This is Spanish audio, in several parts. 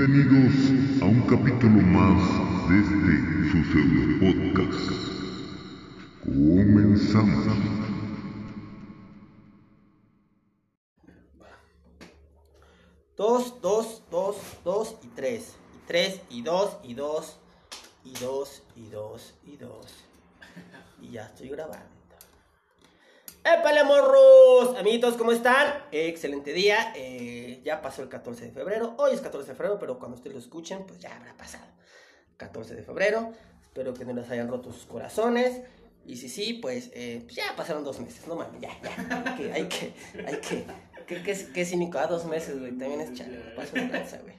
Bienvenidos a un capítulo más de este su pseudo podcast. Comenzamos. Dos, dos, dos, dos y tres. Y tres, y dos, y dos, y dos, y dos, y dos. Y ya estoy grabando. ¡Épale, morros! Amiguitos, ¿cómo están? excelente día. Eh, ya pasó el 14 de febrero. Hoy es 14 de febrero, pero cuando ustedes lo escuchen, pues ya habrá pasado. 14 de febrero. Espero que no les hayan roto sus corazones. Y si sí, pues, eh, pues ya pasaron dos meses. No mames, ya, ya. Hay que, hay que, hay que. ¿Qué, qué, qué cínico? A dos meses, güey. También es chale, paso de lanza, güey.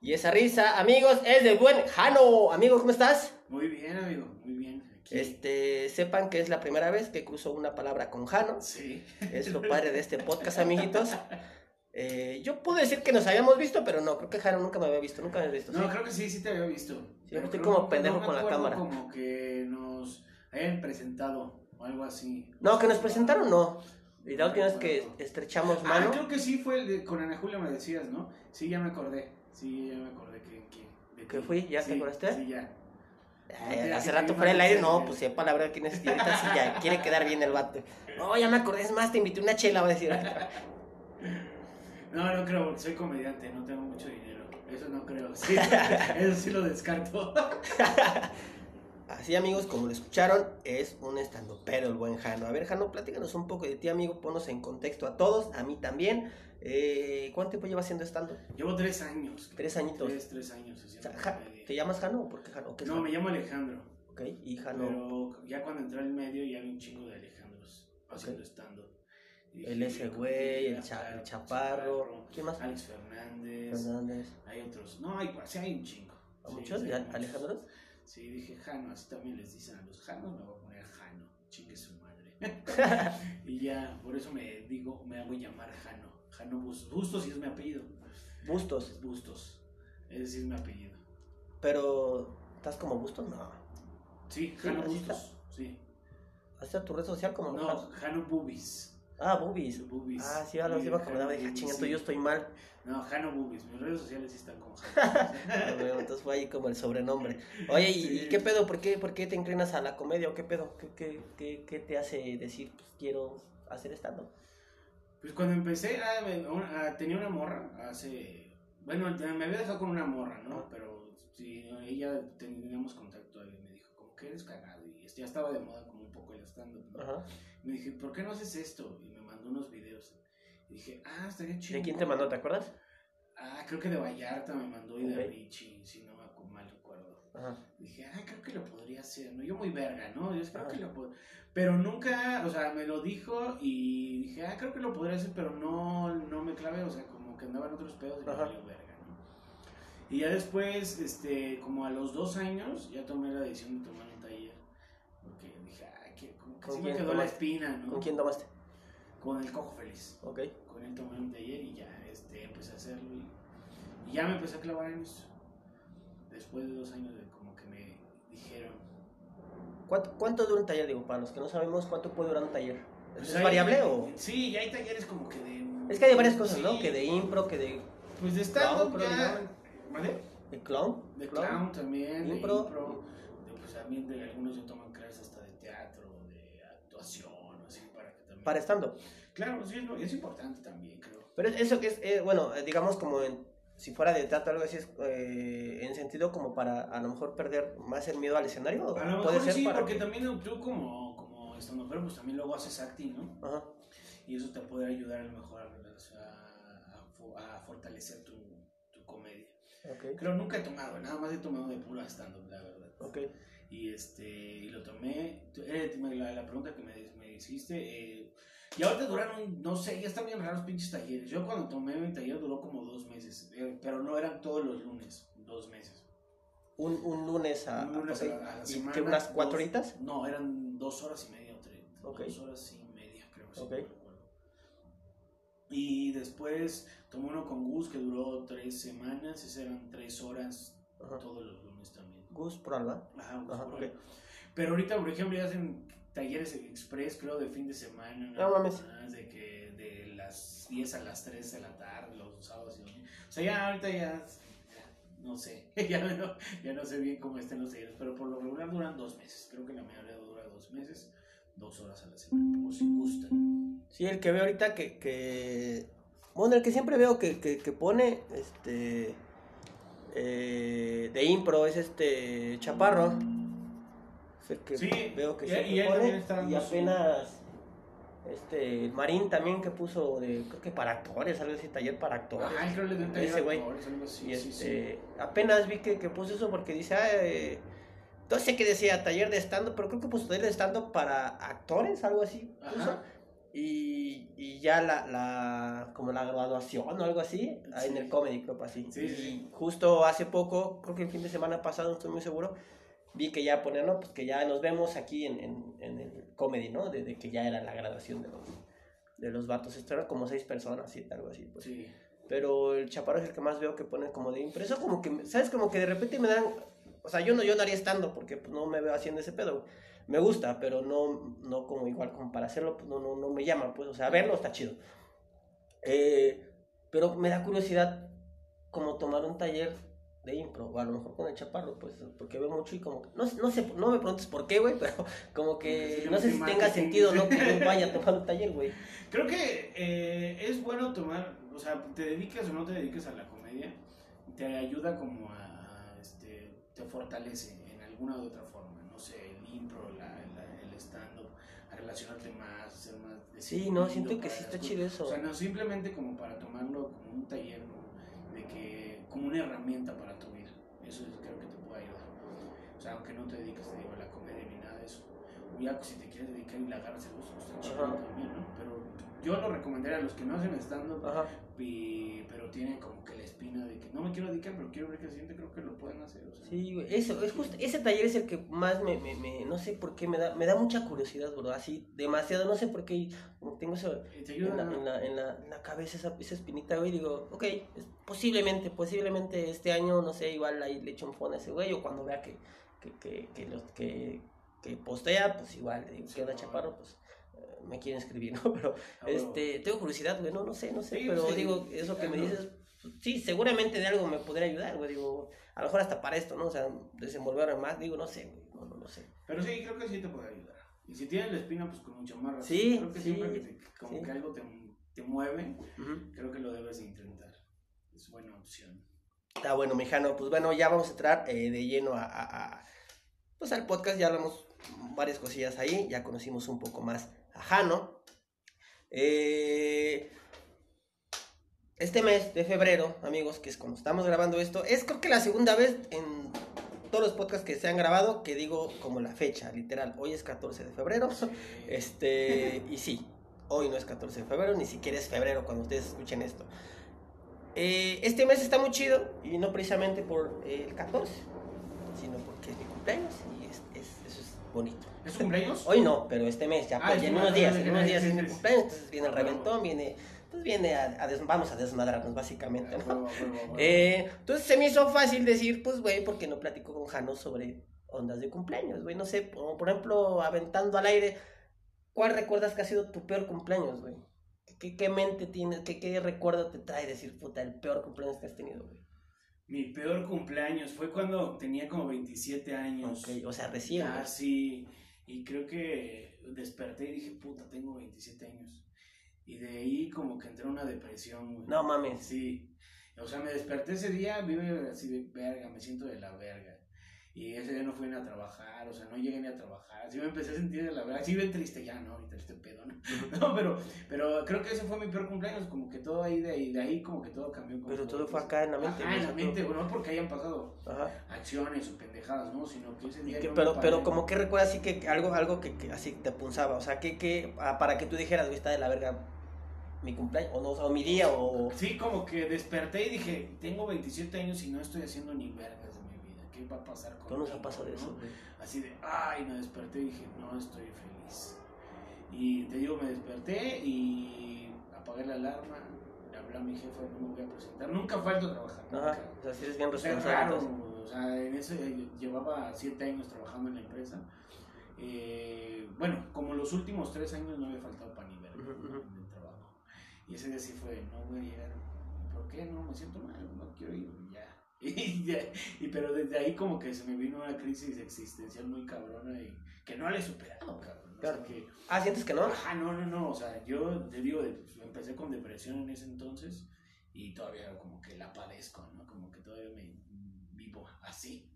Y esa risa, amigos, es de buen Jano. Amigo, ¿cómo estás? Muy bien, amigo, muy bien. Aquí. Este, sepan que es la primera vez que cruzo una palabra con Jano. Sí. Es lo padre de este podcast, amiguitos. Eh, yo puedo decir que nos habíamos visto, pero no, creo que Jano nunca me había visto, nunca me había visto. No, ¿sí? creo que sí, sí te había visto. Pero estoy como pendejo con la cámara. Como que nos hayan presentado o algo así. No, que nos presentaron, no. Y la última vez que estrechamos Ah, mano. creo que sí fue el de, con Ana Julia me decías, ¿no? Sí, ya me acordé. Sí, ya me acordé que... que de ¿Que ti. fui? ¿Ya te Sí, acordaste? Sí, ya. Ay, hace rato fuera del aire, no, pues sepa la verdad quién es. Y ahorita sí ya quiere quedar bien el vato. No, ya me acordé, es más, te invité una chela, va a decir. No, no creo, soy comediante, no tengo mucho dinero. Eso no creo. Sí, eso sí lo descarto. Así, amigos, como lo escucharon, es un estando pero el buen Jano. A ver, Jano, platícanos un poco de ti, amigo. Ponos en contexto a todos, a mí también. Eh, ¿Cuánto tiempo llevas haciendo estando? Llevo tres años. Tres añitos. Tres, tres años O sea, Ja-. ¿Te llamas Jano o por qué Jano? ¿Qué es No, Jano? me llamo Alejandro. Ok, y Jano. Pero ya cuando entré al medio ya había un chingo de Alejandros haciendo stand-up. Y dije, El ese "Yo creo güey, el, cha- chaparro. ¿Quién más? Alex Fernández. Fernández. Hay otros. No, hay, sí hay un chingo. ¿A muchos? sí, ¿De hay Al- muchos. Alejandros? Sí, dije Jano, así también les dicen a los Janos, me voy a poner Jano, chingue su madre. y ya, por eso me digo, me hago llamar Jano. Jano Bus- Bustos sí es mi apellido. Bustos. Bustos. Ese sí es mi apellido. Pero, ¿estás como Bustos? No. Sí, Sí, Jano Bustos. Sí. ¿Haces tu red social como No, Jano? Jano Bubis. Ah, Boobies. Bubis. Ah, sí, ahora sí me acordaba. Dije, Jano chingando, Bubis, yo sí. estoy mal. No, Jano Bubis. Mis redes sociales sí están con Jano. Ah, entonces fue ahí como el sobrenombre. Oye, ¿y, Sí. y qué pedo? ¿Por qué, ¿Por qué te inclinas a la comedia o qué pedo? ¿Qué, qué, qué, qué te hace decir, pues quiero hacer stand Pues cuando empecé, ah, me- una- ah, tenía una morra hace. Bueno, me había dejado con una morra, ¿no? Pero sí, ella teníamos contacto y me dijo, como que eres cagado. Y ya estaba de moda como un poco el stand-up. Me dije, ¿por qué no haces esto? Y me mandó unos videos. Y dije, ah, estaría chido. ¿De quién te mandó? ¿Te acuerdas? Ah, creo que de Vallarta me mandó y de. Richie, si no me mal recuerdo. Ajá. Dije, ay, creo que lo podría hacer, ¿no? Yo muy verga, ¿no? Yo creo Ajá. que lo puedo. Pero nunca, o sea, me lo dijo y dije, ah, creo que lo podría hacer, pero no, no me clavé, o sea, como que andaba en otros pedos y me verga. Y ya después, este, como a los dos años, ya tomé la decisión de tomar un taller. Porque dije, ay, que, como que ¿Con sí me quedó la tomaste? espina, ¿no? ¿Con quién tomaste? Con el cojo feliz. Ok. Con él tomé un taller y ya, este, empecé a hacerlo y, y ya me empecé a clavar en eso. Después de dos años de como que me dijeron, ¿Cuánto, ¿Cuánto dura un taller? Digo, para los que no sabemos, ¿cuánto puede durar un taller? Pues ¿Es hay- variable o...? Sí, y hay talleres como que de... Es que hay varias cosas, Sí, ¿no? Que de impro, que de, Pues de stand-up ya... ¿Vale? de clown. De clown también, de Impro. impro. de, pues también de algunos ya toman clases hasta de teatro, de actuación, así para que también... Para estando. Claro, sí, es, es importante también, creo. Pero es- eso que es, eh, bueno, eh, digamos como en, si fuera de teatro algo así, es eh, en sentido como para a lo mejor perder más el miedo al escenario. ¿o A lo puede mejor ser sí, para porque que- también tú como, como estando pero pues también luego haces acting, ¿no? Ajá. Y eso te puede ayudar a lo mejor a, a- a fortalecer tu, tu comedia. Ok. Creo nunca he tomado, nada más he tomado de pura stand-up, la verdad. Ok. Y este y lo tomé. eh, la, la pregunta que me, me hiciste. eh, y ahorita duraron, no sé, ya están bien raros pinches talleres. Yo cuando tomé mi taller duró como dos meses, eh, pero no eran todos los lunes, dos meses. Un, un lunes a, Un lunes ok. a la- a la ¿Y semana, qué, unas cuatro dos- horitas? No, eran dos horas y media o tres. Dos horas y media, creo. Ok. recuerdo. Y después tomé uno con Gus que duró tres semanas. Esas eran tres horas Ajá. todos los lunes también. Gus por Alba. Ajá, Gus Ajá. Pero ahorita, por ejemplo, ya hacen talleres express, creo, de fin de semana. No mames. De que de las 10 a las 3 de la tarde, los sábados y domingos. O sea, ya ahorita ya, no sé, ya no, ya no sé bien cómo estén los talleres, pero por lo regular duran dos meses. Creo que la mayoría dura dos meses, dos horas a la semana, por si gustan. Sí, el que veo ahorita que, que... Bueno, el que siempre veo que, que, que pone, este... eh, de impro es este Chaparro. Es el que Sí, veo que y- siempre y él pone. está y apenas... Este, Marín también que puso de, creo que para actores, algo así, taller para actores. Ajá, creo que Ese güey. sí, sí. este, apenas vi que, que puso eso porque dice, ah, eh, no sé qué decía, taller de stand pero creo que puso taller de stand para actores, algo así. Ajá. Y, y ya la, la, como la graduación o algo así, ah, en Sí. el comedy club así. Sí, sí, y sí. justo hace poco, creo que el fin de semana pasado, no estoy muy seguro, vi que ya ponían, no, pues que ya nos vemos aquí en, en, en el comedy, ¿no? De, de que ya era la graduación de los, de los vatos. Esto eran como seis personas y algo así. Pues. Sí. Pero el chaparro es el que más veo que pone como de impreso, como que, ¿sabes? Como que de repente me dan, o sea, yo no, yo no haría estando porque pues, no me veo haciendo ese pedo. Me gusta, pero no, no como igual, como para hacerlo, pues no, no, no me llama, pues, o sea, verlo está chido. Eh, pero me da curiosidad como tomar un taller de impro, o a lo mejor con el chaparro, pues, porque veo mucho y como, que- no, no sé, no me preguntes por qué, güey, pero como que, Sí, no sé si tenga sentido, ¿no? Que yo vaya a tomar un taller, güey. Creo que eh, es bueno tomar, o sea, te dediques o no te dediques a la comedia, te ayuda como a, te fortalece en alguna u otra forma, no sé, el impro, la, la- el stand-up, a relacionarte más, ser más Sí, no, siento que sí está chido eso. O sea, no simplemente como para tomarlo como un taller, ¿no? de que, como una herramienta para tu vida, eso es- creo que te puede ayudar. O sea, aunque no te dediques, te digo, a la comedia ni nada de eso. Ya, pues, si te quieres dedicar y le agarras el gusto, está chido Ajá. también, ¿no? Pero yo lo recomendaría a los que no hacen stand-up, pero tienen como que la espina de que no me quiero dedicar, pero quiero ver qué siente, creo que lo pueden hacer. O sea. Sí, güey, eso, es justo, ese taller es el que más me, me, me- no sé por qué, me da, me da mucha curiosidad, bro, así, demasiado, no sé por qué, tengo eso en la, en la, en la, en la cabeza, esa, esa espinita, güey, digo, ok, posiblemente, posiblemente este año, no sé, igual ahí le echo un phone a ese güey, o cuando vea que, que, que, que, los, que, que postea, pues igual, le digo, Sí, ¿qué onda, no. chaparro? Pues me quieren escribir, ¿no? Pero, Ah, este, tengo curiosidad, güey, no, no sé, no sé, Sí, pero pues, sí, digo, eso que me dices, sí, seguramente de algo me podría ayudar, güey, digo, a lo mejor hasta para esto, ¿no? O sea, desenvolverme más, digo, no sé, güey, no, no, no sé. Pero sí, creo que sí te puede ayudar. Y si tienes la espina, pues con mucha más razón. Sí, creo que sí, siempre que te- como que algo te, te mueve, creo que lo debes de intentar. Es buena opción. Está bueno, mijano. Pues bueno, ya vamos a entrar eh, de lleno a, a- a- pues al podcast. Ya hablamos varias cosillas ahí. Ya conocimos un poco más Jano. Eh, este mes de febrero, amigos, que es cuando estamos grabando esto, es creo que la segunda vez en todos los podcasts que se han grabado que digo como la fecha, literal. Hoy es 14 de febrero. Este, y sí, hoy no es 14 de febrero, ni siquiera es febrero cuando ustedes escuchen esto. Eh, este mes está muy chido y no precisamente por eh, el 14, sino porque es mi cumpleaños y es, es- eso es bonito. ¿Es tu cumpleaños? Hoy no, pero este mes, ya, Ah, pues, es en unos días, en unos días es mi cumpleaños, entonces viene el reventón, viene, pues viene a, a des- vamos a desmadrarnos básicamente, ¿no? Eh, entonces se me hizo fácil decir, pues, güey, ¿por qué no platico con Jano sobre ondas de cumpleaños, güey? No sé, por, por ejemplo, aventando al aire, ¿cuál recuerdas que ha sido tu peor cumpleaños, güey? ¿Qué, qué mente tienes, qué, qué recuerdo te trae decir, puta, el peor cumpleaños que has tenido, güey? Mi peor cumpleaños fue cuando tenía como 27 años. Ok, o sea, recién, Ah, sí. Y creo que desperté y dije, puta, tengo 27 años. Y de ahí como que entré en una depresión, güey. No mames. Sí. O sea, me desperté ese día, vive así de verga, me siento de la verga. Y ese día no fui ni a trabajar, o sea, no llegué ni a trabajar. Así me empecé a sentir de la verga. Sí, bien triste ya, ¿no? Ahorita este pedo, ¿no? No, pero, pero creo que ese fue mi peor cumpleaños, como que todo ahí, de ahí, de ahí como que todo cambió. como Pero todo fue acá en la mente, güey, en la mente, no porque hayan pasado Ajá. acciones o pendejadas, ¿no? Sino que ese día que- pero, paré- pero como que recuerdas así que algo, algo que, que así te punzaba, o sea, que, que ah, para que tú dijeras, güey, está de la verga mi cumpleaños, o no, o mi día, o... Sí, como que desperté y dije, tengo 27 años y no estoy haciendo ni vergas. ¿Qué va a pasar con ¿Cómo nos ha pasado eso? Así de, ay, me desperté y dije, no estoy feliz. Y te digo, me desperté y apagué la alarma, le hablé a mi jefe, no me voy a presentar. Nunca falto a trabajar. Ajá, nunca. o sea, sí eres bien O sea, es responsable. raro, entonces. o sea, en ese llevaba siete años trabajando en la empresa. Eh, bueno, como los últimos tres años no había faltado pan ni verga en el trabajo. Y ese día sí fue, no voy a llegar. ¿Por qué? No, me siento mal, no quiero ir. y Ya. Y, pero desde ahí como que se me vino una crisis existencial muy cabrona y que no la he superado, cabrón. O sea, Claro. que, Ah, ¿sientes que no? Ajá, no, no, no. O sea, yo te digo, pues, empecé con depresión en ese entonces y todavía como que la padezco, ¿no? Como que todavía me vivo así.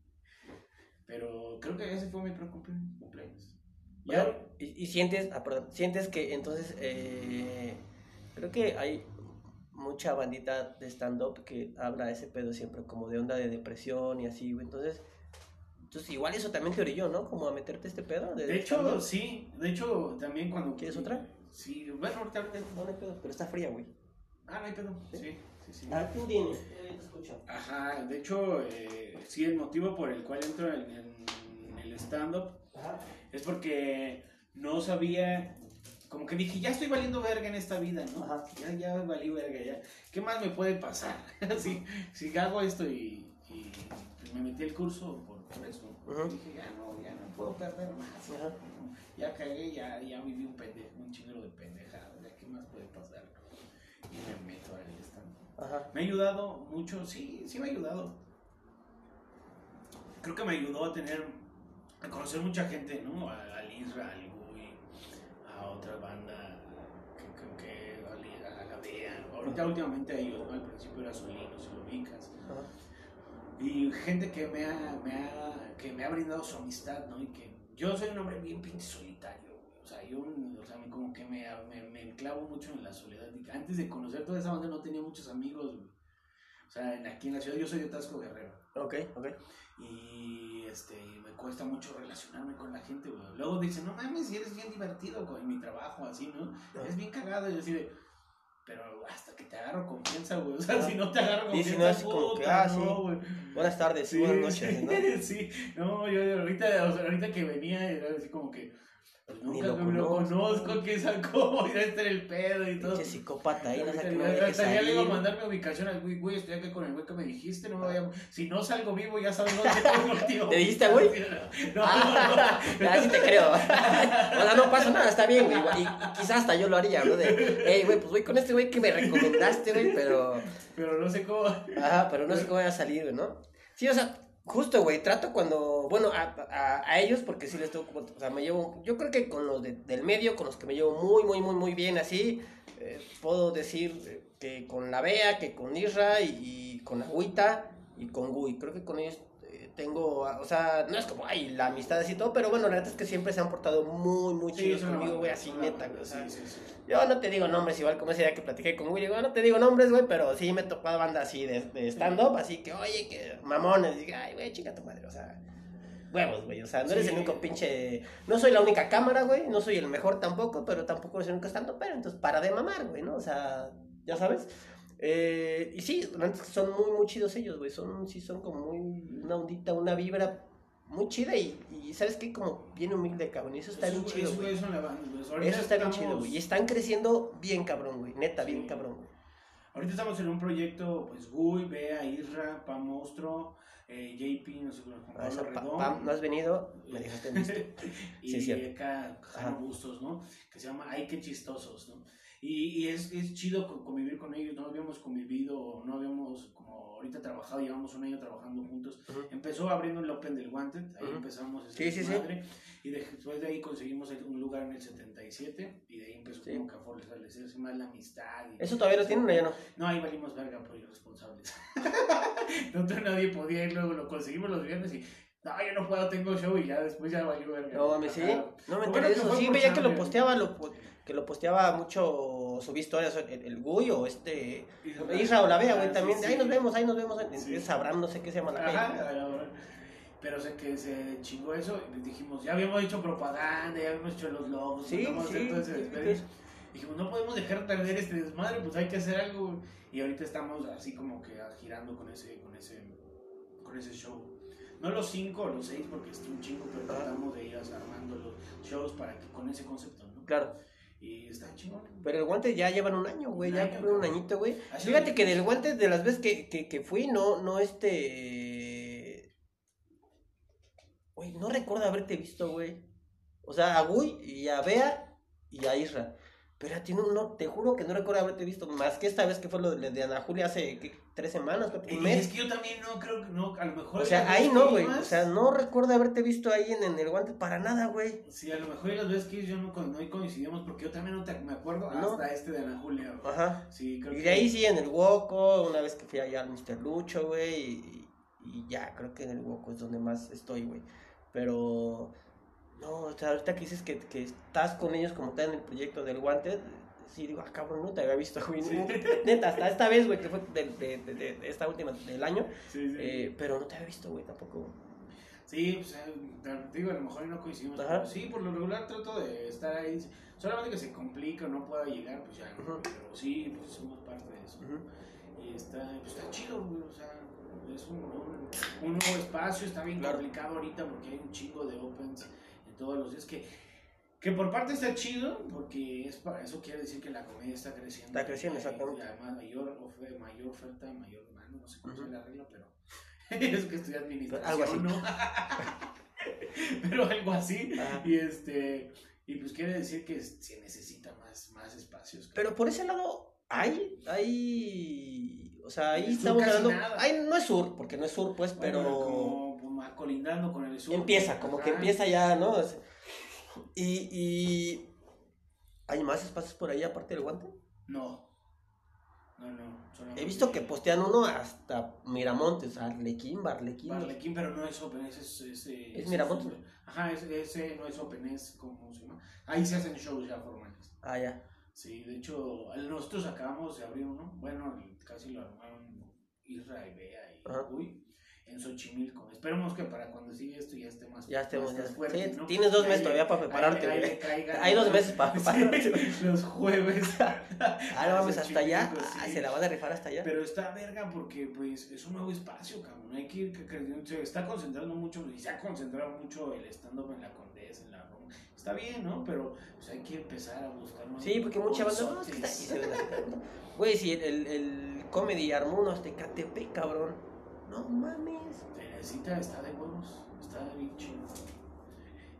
Pero creo que ese fue mi primer cumple- cumpleaños. Ya, y sientes, ah, perdón, sientes que entonces, eh, creo que hay mucha bandita de stand-up que habla ese pedo siempre como de onda de depresión y así, güey. Entonces, entonces igual eso también te orilló, ¿no? Como a meterte este pedo. de hecho, stand-up. sí. De hecho, también cuando... ¿Quieres otra? Sí. Bueno, ahorita... No, no hay pedo, pero está fría, güey. Ah, no hay pedo. Sí, sí, sí. Ah, tú tienes, eh, te escucho. Ajá, de hecho, eh, sí, el motivo por el cual entro en, en el stand-up Ajá. es porque no sabía, como que dije, ya estoy valiendo verga en esta vida, ¿no? Ajá. Ya, ya valí verga, ya. ¿Qué más me puede pasar? si, si hago esto y, y, pues, me metí el curso por, por eso, Ujú. dije, ya no, ya no puedo perder más. Ajá. Ya cagué, ya, ya viví un pendejo, un chingero de pendejadas, ya qué más puede pasar. Y me meto stand-up. Ajá. Me ha ayudado mucho, sí, sí me ha ayudado. Creo que me ayudó a tener, a conocer mucha gente, ¿no? A- Al Isra, banda, que, que, que a la- Bea. Ahorita últimamente ellos, ¿no? Al principio era Solino, si lo ubicas. Y gente que me ha, me ha, que me ha brindado su amistad, ¿no? Y que yo soy un hombre bien pinche solitario. O sea, yo, o sea, me- como que me, me, me enclavo mucho en la soledad. Antes de conocer toda esa banda no tenía muchos amigos, güey. O sea, en- aquí en la ciudad yo soy de Tasco Guerrero. Ok, ok. Y este, me cuesta mucho relacionarme con la gente, güey. Luego dicen, no mames, eres bien divertido con mi trabajo, así, ¿no? Es bien cagado. Y yo así de, pero hasta que te agarro confianza, güey. O sea, si no te agarro Y si confianza, no es como que, ah, sí. no, güey. Buenas tardes, Sí, buenas noches, sí, ¿no? sí. No, yo ahorita, o sea, ahorita que venía era así como que, Ni nunca lo me lo conozco. quién sabe cómo, y este era el pedo y todo. Pinche psicópata ahí, no sé qué no que hasta ya le iba a mandar mi ubicación al güey, güey, estoy acá con el güey que me dijiste, no me vaya, si no salgo vivo ya sabes dónde tengo tío. ¿Le dijiste, güey? No, Ah, así te creo. O sea, no pasa nada, está bien, güey. Y, y quizás hasta yo lo haría, ¿no? De, hey, güey, pues voy con este güey que me recomendaste, güey, pero. pero no sé cómo. Ajá, pero no sé cómo voy a salir, güey, ¿no? Sí, o sea, justo, güey, trato cuando. Bueno, a, a, a ellos, porque sí les tengo. O sea, me llevo. Yo creo que con los de- del medio, con los que me llevo muy, muy, muy, muy bien, así. eh, puedo decir eh, que con la Bea, que con Isra y, y con Agüita y con Gui. Creo que con ellos tengo. O sea, no es como, ay, la amistad así todo, pero bueno, la neta es que siempre se han portado muy, muy chidos conmigo, güey, así neta, güey. Sí, sí, yo no te digo nombres, igual como ese día que platiqué con Willy, digo, no te digo nombres, güey, pero sí me he tocado banda así de, de stand-up, así que, oye, que mamones, diga, ay, güey, chica tu madre, o sea, huevos, güey, o sea, no eres Sí. el único pinche, no soy la única cámara, güey, no soy el mejor tampoco, pero tampoco eres el único stand-up, pero entonces para de mamar, güey, ¿no? O sea, ya sabes. Eh, y sí, son muy, muy chidos ellos, güey, son, sí, son como muy, una ondita, una vibra muy chida y, y ¿sabes qué? Como bien humilde, cabrón, y eso está Eso- bien chido, eso- güey. eso ahorita Eso está bien estamos- chido, güey. Y están creciendo bien cabrón, güey. Neta, bien Sí. cabrón, güey. Ahorita estamos en un proyecto, pues, Gui, Bea, Isra, Pam Monstruo, eh, JP, no sé, Juan A Pablo esa Redón. Pam, no has venido, me dejaste en visto. y Sí, acá. Bustos, ¿no? Que se llama Ay, qué chistosos, ¿no? Y, y es, es chido co- convivir con ellos, no habíamos convivido, no habíamos como ahorita trabajado, llevamos un año trabajando juntos. Empezó abriendo el Open del Wanted, ahí empezamos Sí, ese sí, sí. madre, y de- después de ahí conseguimos un lugar en el 77, y de ahí empezó Sí. como que a fortalecerse más la amistad. y- ¿Eso todavía lo tienen o ya no? no, ahí valimos verga por irresponsables. Nosotros nadie podía ir, luego lo conseguimos los viernes y, no, yo no puedo, tengo show y ya después ya valió verga. No mames, sí. No me enteré bueno de que eso. Sí, veía que lo posteaba, lo, que lo posteaba mucho, subí historias, el, el Gui o este... Isra. O la Bea, güey, Ah, también. sí, Ahí nos vemos, ahí nos vemos. Sí. Abraham, no sé qué se llama la Ajá, calle. Pero sé que se chingó eso y dijimos, ya habíamos hecho propaganda, ya habíamos hecho los logos, Sí, sí, todo ese. Dijimos, no podemos dejar perder este desmadre, pues hay que hacer algo. Y ahorita estamos así como que girando con ese, con ese, con ese show. No los cinco o los seis porque es un chingo, pero tratamos de ir armando los shows para que con ese concepto, ¿no? Claro. Y está chingón. Pero el guante ya llevan un año, güey. Un Ya cumplieron un añito, güey. Fíjate que del guante, de las veces que, que, que fui, no, no este. Güey, no recuerdo haberte visto, güey. O sea, a Gui y a Bea y a Isra. Pero a ti no, no, te juro que no recuerdo haberte visto más que esta vez que fue lo de, de Ana Julia hace ¿qué? tres semanas, cuatro, un Y mes. es que yo también no creo que no, a lo mejor. O sea, ahí no, güey. O sea, no recuerdo haberte visto ahí en, en el guante para nada, güey. Sí, a lo mejor y las veces que yo no, no coincidimos porque yo también no te, me acuerdo No. hasta este de Ana Julia. güey. Ajá. Sí, creo Y que. de ahí sí en el Woco, una vez que fui allá al Mr. Lucho, güey. Y, y ya, creo que en el Woco es donde más estoy, güey. Pero. No, o sea, ahorita que dices que, que estás con ellos como tal en el proyecto del guante. Sí, digo, ah, cabrón, no te había visto, güey. Sí. Neta, hasta esta vez, güey, que fue de, de, de- de- esta última del año. Sí, sí. eh, pero no te había visto, güey, tampoco. Sí, pues, eh, digo, a lo mejor no coincidimos. Pero sí, por lo regular trato de estar ahí. Solamente que se complica o no pueda llegar, pues ya. Pero sí, pues somos parte de eso. Y está, pues está chido, güey. O sea, es un, un, un nuevo espacio. Está bien Claro. complicado ahorita porque hay un chingo de opens en todos los días. Que, que por parte está chido, porque es para, eso quiere decir que la comedia está creciendo. Está creciendo, exactamente. Y además, mayor, ofe- mayor oferta, mayor demanda. No sé cómo Ujú. se la regla, pero. es que estoy administración, Algo así. ¿no? pero algo así. Y este. Y pues quiere decir que se necesita más, más espacios. Pero por ese lado, hay, hay, o sea, ahí estamos hablando, hay, no es sur, porque no es sur, pues, pero como colindando con el sur. empieza, como que empieza ya, ¿no? Es- Y, y, ¿hay más espacios por ahí aparte del guante? No. No, no. solamente- He visto que postean uno hasta Miramontes, Arlequín, Barlequín. Barlequín, pero no es Open, es. Ese, ¿Es Miramontes? Ajá, ese, no es Open, es como se llama. Ahí se hacen shows ya formales. Ah, ya. Sí, de hecho, nosotros acabamos de abrir uno. Bueno, casi lo armaron Isra y Bea y. Uy. En Xochimilco. Esperemos que para cuando siga esto ya esté más Ya estemos, más fuerte, Sí, ¿no? tienes dos meses todavía para prepararte, ahí Hay dos meses para prepararte. los jueves. Ah, no mames, hasta allá. Sí. se la van a rifar hasta allá. Pero está verga porque pues es un nuevo espacio, cabrón. Hay que ir que- se está concentrando mucho y se ha concentrado mucho el stand-up en la Condesa, en la Roma. Está bien, ¿no? Pero pues, hay que empezar a buscar más. Sí, porque mucha banda. No, es que está. Güey, si el, el, el comedy armó unos KTP, cabrón. No mames. Se necesita, está de huevos. Está bien.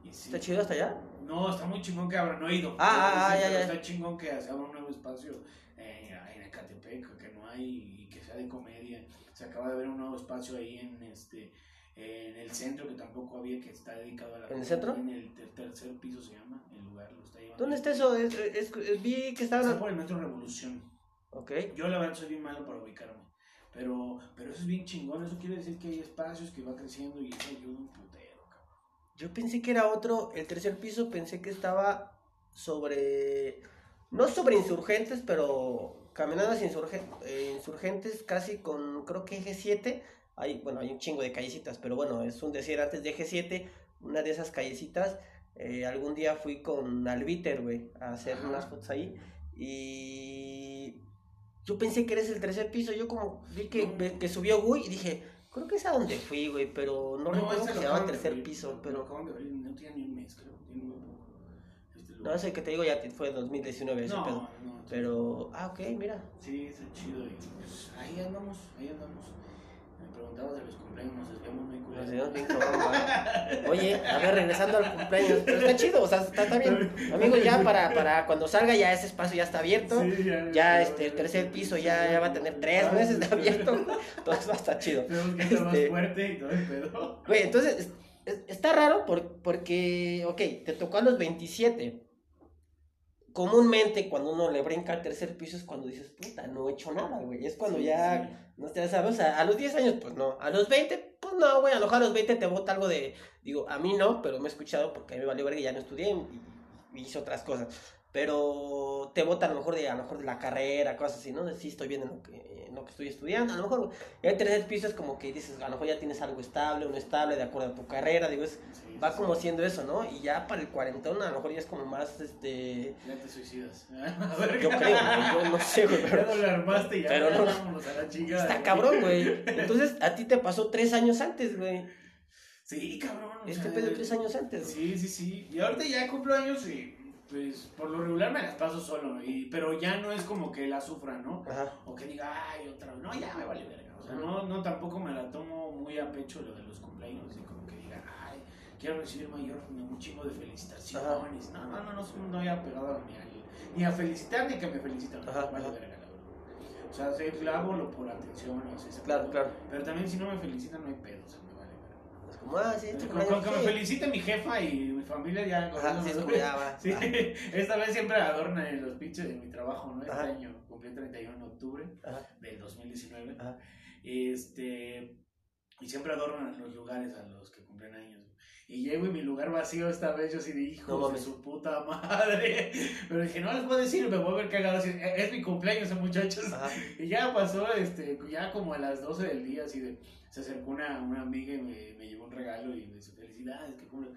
Y sí. ¿Está chido hasta allá? No, está muy chingón que he ido. Ah, ah, ah, ya, pero ya. Está chingón que se abra un nuevo espacio en, en Ecatepec, que no hay y que sea de comedia. Se acaba de abrir un nuevo espacio ahí en este en el centro que tampoco había que está dedicado a la ¿En el centro? En el ter- tercer piso se llama, el lugar lo está llevando. ¿Dónde está eso? Es- es- es- vi que Está estaban. por el Metro Revolución. Ok. Yo la verdad soy bien malo para ubicarme. Pero, pero eso es bien chingón, eso quiere decir que hay espacios que va creciendo y eso ayuda un putero, cabrón. Yo pensé que era otro. El tercer piso pensé que estaba sobre. No sobre insurgentes, pero caminando hacia insurgen- eh, insurgentes, casi con creo que eje 7. Hay, bueno, hay un chingo de callecitas, pero bueno, es un decir antes de eje 7. Una de esas callecitas. eh, algún día fui con Albiter, güey, a hacer Ajá. unas fotos ahí. Y yo pensé que eres el tercer piso. Yo como vi que, No. que subió Gui y dije, creo que es a donde fui, güey, pero no, recuerdo que se llama acaban de tercer piso, pero... acaban de abrir, no tiene ni un mes, creo, tiene muy poco. Este No, ese que te digo ya fue 2019 ese no, pedo. no, Pero, ah, ok, mira. Sí, está chido. Pues ahí andamos, ahí andamos. Preguntabas de los cumpleaños, nos desviamos muy ¿va? Oye, a ver, regresando al cumpleaños. Pero está chido, o sea, está, está bien. Amigos, ya para, para cuando salga ya ese espacio ya está abierto. Sí, ya, Ya este, el tercer piso ya, ya va a tener tres meses de abierto. Entonces va a estar chido. Tenemos que estar más Este- fuerte y todo el pedo. Güey, entonces, es- es- está raro por- porque, ok, te tocó a los 27. Comúnmente cuando uno le brinca al tercer piso es cuando dices, puta, no he hecho nada, güey. Es cuando Sí, ya, sí. no te sabes, o sea, a los 10 años, pues no. A los 20, pues no, güey, a lo mejor a los 20 te bota algo de, digo, a mí no, pero me he escuchado porque a mí me valió verga y ya no estudié y, y hice otras cosas. Pero te bota a lo mejor de, a lo mejor de la carrera, cosas así, ¿no? De sí estoy bien en lo que, en lo que estoy estudiando. A lo mejor el tercer piso es como que dices, a lo mejor ya tienes algo estable o no estable de acuerdo a tu carrera, digo, es, Sí, va sí, como siendo eso, ¿no? Y ya para el cuarentón a lo mejor ya es como más, este... Ya te suicidas. A ver, Yo creo, yo no sé, güey, Ya pero... no lo armaste y ya pero no. vámonos a la chingada. Está cabrón, güey. Entonces, a ti te pasó tres años antes, güey. Sí, cabrón. Este pedo tres años antes, güey. Sí, sí, sí. Y ahorita ya cumplo años y pues por lo regular me las paso solo. Y, pero ya no es como que la sufra, ¿no? Ajá. O que diga, ay, otra vez. No, ya me vale verga. O sea, no, no tampoco me la tomo muy a pecho lo de los cumpleaños. Y como que diga, ay, quiero recibir mayor, un chingo de felicitaciones. No, no, no, no, no había pegado ni al, ni a felicitar ni a que me felicitan. Ajá, vale verga. O sea, sí, lo hago lo por atención, o sea, Claro, claro. Pero también si no me felicitan no hay pedo, o sea, me vale verga. Es como, ah, sí, Con, con que me felicite mi jefa y mi familia ya Ajá, sí, ya va. Sí, va. esta vez siempre adornan en los pinches de mi trabajo, ¿no? Este Ajá. año cumplí el 31 de octubre Ajá, del 2019. ajá. Este, y siempre adornan los lugares a los que cumplen años. Y llego y mi lugar vacío esta vez, yo así de hijos No de su puta madre. Pero dije, no les puedo decir, me voy a ver cagado. Así, "Eh, es mi cumpleaños, eh, muchachos. Ajá. Y ya pasó, este, ya como a las 12 del día, así de, se acercó una, una amiga y me, me llevó un regalo y me dice, felicidades, que cumple.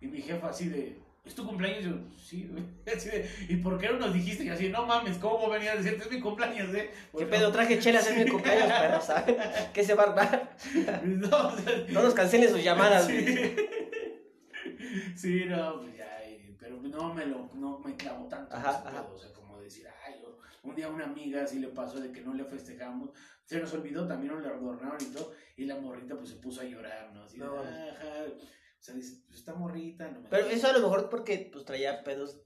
Y mi jefa así de, ¿es tu cumpleaños? Yo, sí, güey. Así de, ¿y por qué no nos dijiste? Y así, no mames, ¿cómo venía a decirte? Es mi cumpleaños, ¿eh? ¿Qué pedo? Traje chelas en mi cumpleaños, perro, ¿sabes? ¿Qué se va a armar? No, o sea, No nos cancelen sus llamadas. Sí. güey. Sí, no, pues ya, eh, pero no me lo, no me clavo tanto Ajá, ese ajá. pedo, o sea, como decir, ay, yo, un día a una amiga así le pasó de que no le festejamos, se nos olvidó, también no le adornaron y todo, y la morrita pues se puso a llorar, ¿no? Así de, No. ajá, o sea, dice, pues esta morrita, no me Pero eso a lo mejor porque pues traía pedos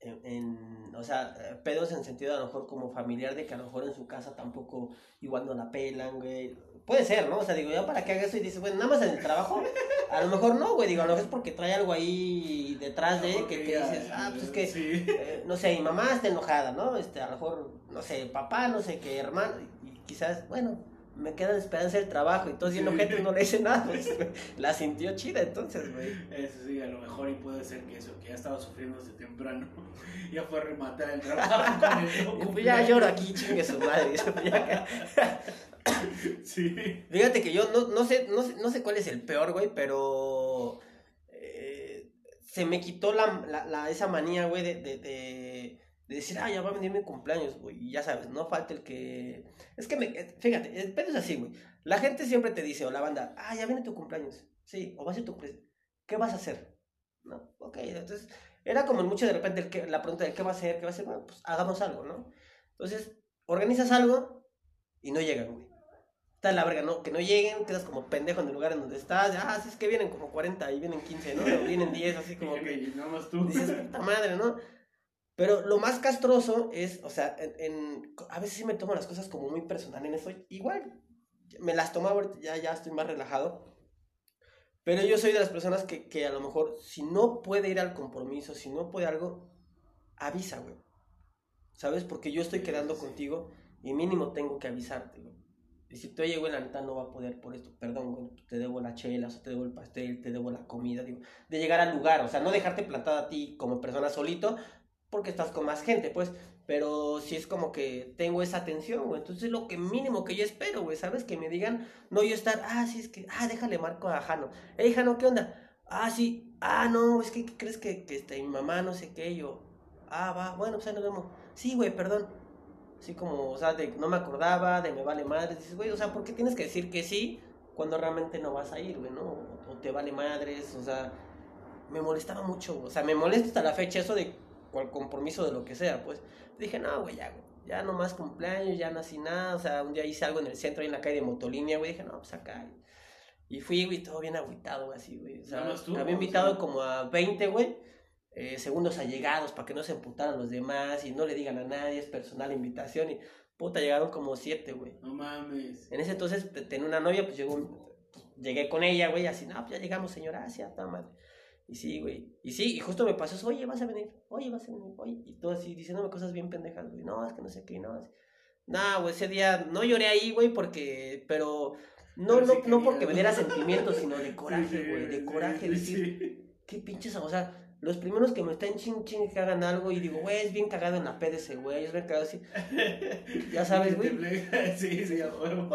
en, en- o sea, pedos en sentido a lo mejor como familiar de que a lo mejor en su casa tampoco igual no la pelan, güey. Puede ser, ¿no? O sea, digo, ya para que haga eso y dices, bueno, nada más en el trabajo, a lo mejor no, güey, digo, a lo mejor es porque trae algo ahí detrás de que, que dices, ah, pues es que, Sí. eh, no sé, mi mamá está enojada, ¿no? Este, a lo mejor, no sé, papá, no sé qué, hermano, y quizás, bueno, me queda la esperanza del trabajo, y entonces bien Sí. ojete no le dice nada, pues, la sintió chida entonces, güey. Eso sí, a lo mejor y puede ser que eso, que ya estaba sufriendo desde temprano, ya fue a rematar el trabajo con el pues ya lloro aquí, chingue su madre. Sí. Fíjate que yo no, no, sé, no, sé, no sé cuál es el peor, güey, pero eh, se me quitó la, la, la- esa manía, güey, de, de, de, de decir, ah, ya va a venir mi cumpleaños, güey. Y ya sabes, no falta el que... Es que, me, eh, fíjate, el pedo es así, güey. La gente siempre te dice, o la banda, ah, ya viene tu cumpleaños. Sí, o va a ser tu cumpleaños. ¿Qué vas a hacer? No, ok, entonces era como mucho de repente el que- la pregunta de qué va a hacer, qué va a hacer, bueno, pues hagamos algo, ¿no? Entonces, organizas algo y no llegan, güey. Está la verga, ¿no? Que no lleguen, quedas como pendejo en el lugar en donde estás. Ah, sí, es que vienen como 40 y vienen 15, ¿no? O vienen 10, así como que Y nada más tú. dices, puta madre, ¿no? Pero lo más castroso es, o sea, en, en- a veces sí me tomo las cosas como muy personal en eso. Igual, me las tomo ahorita, ya, ya estoy más relajado. Pero yo soy de las personas que, que a lo mejor, si no puede ir al compromiso, si no puede algo, avisa, güey. ¿Sabes? Porque yo estoy quedando contigo y mínimo tengo que avisarte, güey. Decirte, oye, güey, la neta no va a poder por esto. Perdón, güey, te debo la chela, o te debo el pastel, te debo la comida, digo. De llegar al lugar, o sea, no dejarte plantada a ti como persona solito, porque estás con más gente, pues. Pero sí es como que tengo esa atención, güey. Entonces, lo que mínimo que yo espero, güey, ¿sabes? Que me digan, no yo estar, ah, sí, es que, ah, déjale marco a Jano. Ey, Jano, ¿qué onda? Ah, sí, ah, no, es que, ¿qué crees que, que este, mi mamá no sé qué? Yo, ah, va, bueno, pues ahí nos vemos. Sí, güey, perdón. Así como, o sea, de no me acordaba, de me vale madre. Dices, güey, o sea, ¿por qué tienes que decir que sí cuando realmente no vas a ir, güey, no? O te vale madres, o sea, me molestaba mucho, o sea, me molesta hasta la fecha eso de cual compromiso de lo que sea, pues. Dije, no, güey, ya, güey, ya no más cumpleaños, ya no así nada, o sea, un día hice algo en el centro, ahí en la calle de Motolínea, güey, dije, no, pues acá. Y fui, güey, todo bien agüitado, así, güey. O sea, ¿Nada más tú? había invitado como a 20, güey, eh, segundos allegados para que no se emputaran los demás y no le digan a nadie, es personal invitación y puta, llegaron como siete, güey. No mames. En ese entonces te- tenía una novia, pues llegó un- llegué con ella, güey, así, no, pues ya llegamos, señora, así, a toda madre. Y sí, güey. Y sí, y justo me pasó eso, oye, vas a venir, oye, vas a venir, oye. Y todo así, diciéndome cosas bien pendejas, güey. No, es que no sé qué, no. así. Nah, güey, ese día no lloré ahí, güey, porque, pero, no, Pero no, sí no porque me diera sentimientos, sino de coraje, sí, güey, de coraje, sí, decir, qué pinches, o sea, los primeros que me están ching ching que hagan algo y digo, güey, es bien cagado en la P de ese güey, es bien cagado así. Ya sabes, güey. Sí, sí, a huevo.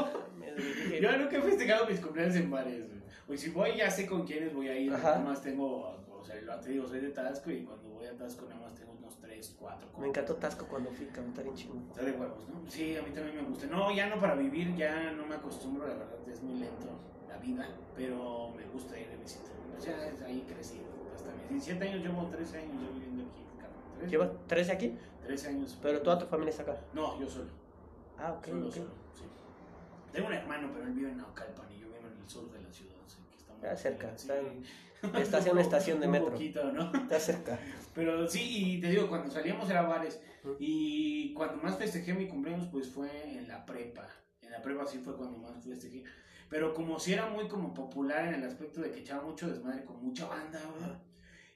Yo nunca he festejado mis cumpleaños en bares. Pues si voy, ya sé con quiénes voy a ir. Ajá. Nada más tengo, o sea, lo- te digo, soy de Tasco y cuando voy a Tasco nada más tengo unos 3, 4. Me encantó Tasco cuando fui, cabrón, está bien chingo. Está de huevos, ¿no? Sí, a mí también me gusta. No, ya no para vivir, ya no me acostumbro, la verdad, es muy lento la vida, pero me gusta ir de visita. O sea, ahí crecí. Hasta mis 17 años, llevo 13 años ya viviendo aquí. ¿Llevas 13 aquí? 13 años. Pero toda tu familia está acá. No, yo solo. Ah, ok, solo, solo, sí. Tengo un hermano, pero él vive en Naucalpan y yo vivo en el sur de la ciudad. Ah, cerca, sí. está en- estación, estación de Un metro. poquito, ¿no? Está cerca. Pero sí, y te digo, cuando salíamos era bares. Y cuando más festejé mi cumpleaños, pues fue en la prepa. En la prepa sí fue cuando más festejé. Pero como si era muy como popular en el aspecto de que echaba mucho desmadre con mucha banda.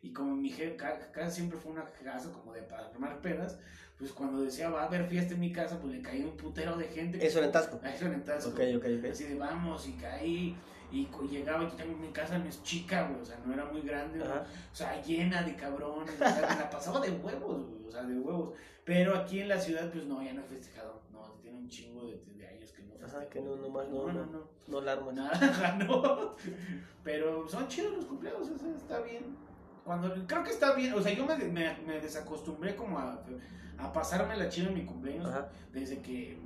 Y como mi jefe, ca- casa siempre fue una casa como de para armar pedas, pues cuando decía va a haber fiesta en mi casa, pues le caía un putero de gente. Eso en Tasco. Eso en Tasco. Ok, ok, ok. Así de vamos y caí. Y llegaba y tengo mi casa no es chica, güey. O sea, no era muy grande, güey. O sea, llena de cabrones. O sea, me la pasaba de huevos, güey. O sea, de huevos. Pero aquí en la ciudad, pues no, ya no he festejado. No, tiene un chingo de, de años que no festejo. Ajá, que no, nomás no, no, no. no, no. No la armas. Nada, no. Pero son chidos los cumpleaños, o sea, está bien. Cuando, creo que está bien, o sea, yo me, me, me desacostumbré como a, a pasarme la chida en mi cumpleaños Ajá, desde que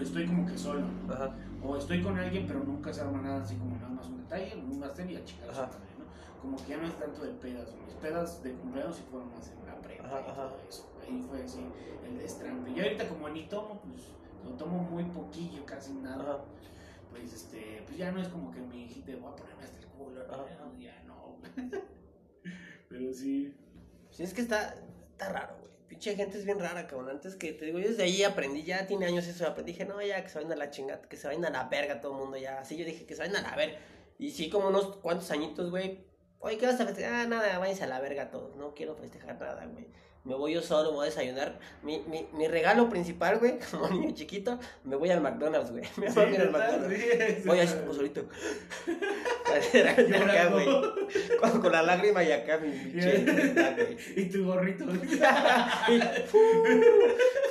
estoy como que solo. ajá. O estoy con alguien, pero nunca se arma nada así como nada más un detalle, un pastel y a chicar a su Ajá. madre, ¿no? Como que ya no es tanto de pedas. Mis pedas de cumpleaños sí fueron más en la prepa Ajá, y ajá. todo eso. Ahí fue así el destrampe. Y ahorita como ni tomo, pues lo tomo muy poquillo, casi nada. Ajá. Pues este, pues ya no es como que mi te voy a ponerme hasta el culo, ¿no? Ya no. pero sí. Sí, es que está, está raro. Pinche gente es bien rara, cabrón. Antes que te digo, yo desde ahí aprendí, ya tiene años eso, aprendí. Dije, no, ya que se vayan a la chingada, que se vayan a la verga todo el mundo, ya. Así yo dije, que se vayan a la verga. Y sí, como unos cuantos añitos, güey. Oye, ¿qué vas a festejar? Ah, nada, váyanse a la verga todos. No quiero festejar nada, güey. Me voy yo solo, me voy a desayunar. Mi, mi, mi regalo principal, güey, como niño chiquito, me voy al McDonald's, güey. Me voy a ir al McDonald's. Voy así como solito. acá, güey. Con, con la lágrima y acá mi güey. y tu gorrito. Y, fu,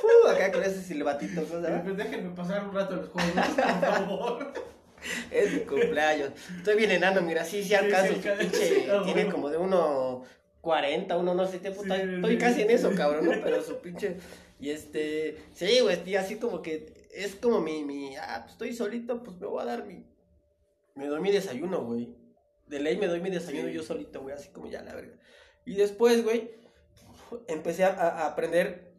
fu, acá con ese silbatito. Pues déjenme pasar un rato los juegos, por favor. Es mi cumpleaños. Estoy bien enano, mira, sí, sí alcanzo. sí, pinche, tiene bueno. como de uno 40, uno no sé, te puta, Sí, estoy casi en eso, cabrón, ¿no? Pero su pinche. Y este. Sí, güey, así como que. Es como mi, mi. Ah, pues estoy solito, pues me voy a dar mi. Me doy mi desayuno, güey. De ley me doy mi desayuno yo solito, güey, así como ya la verga. Y después, güey, empecé a, a aprender.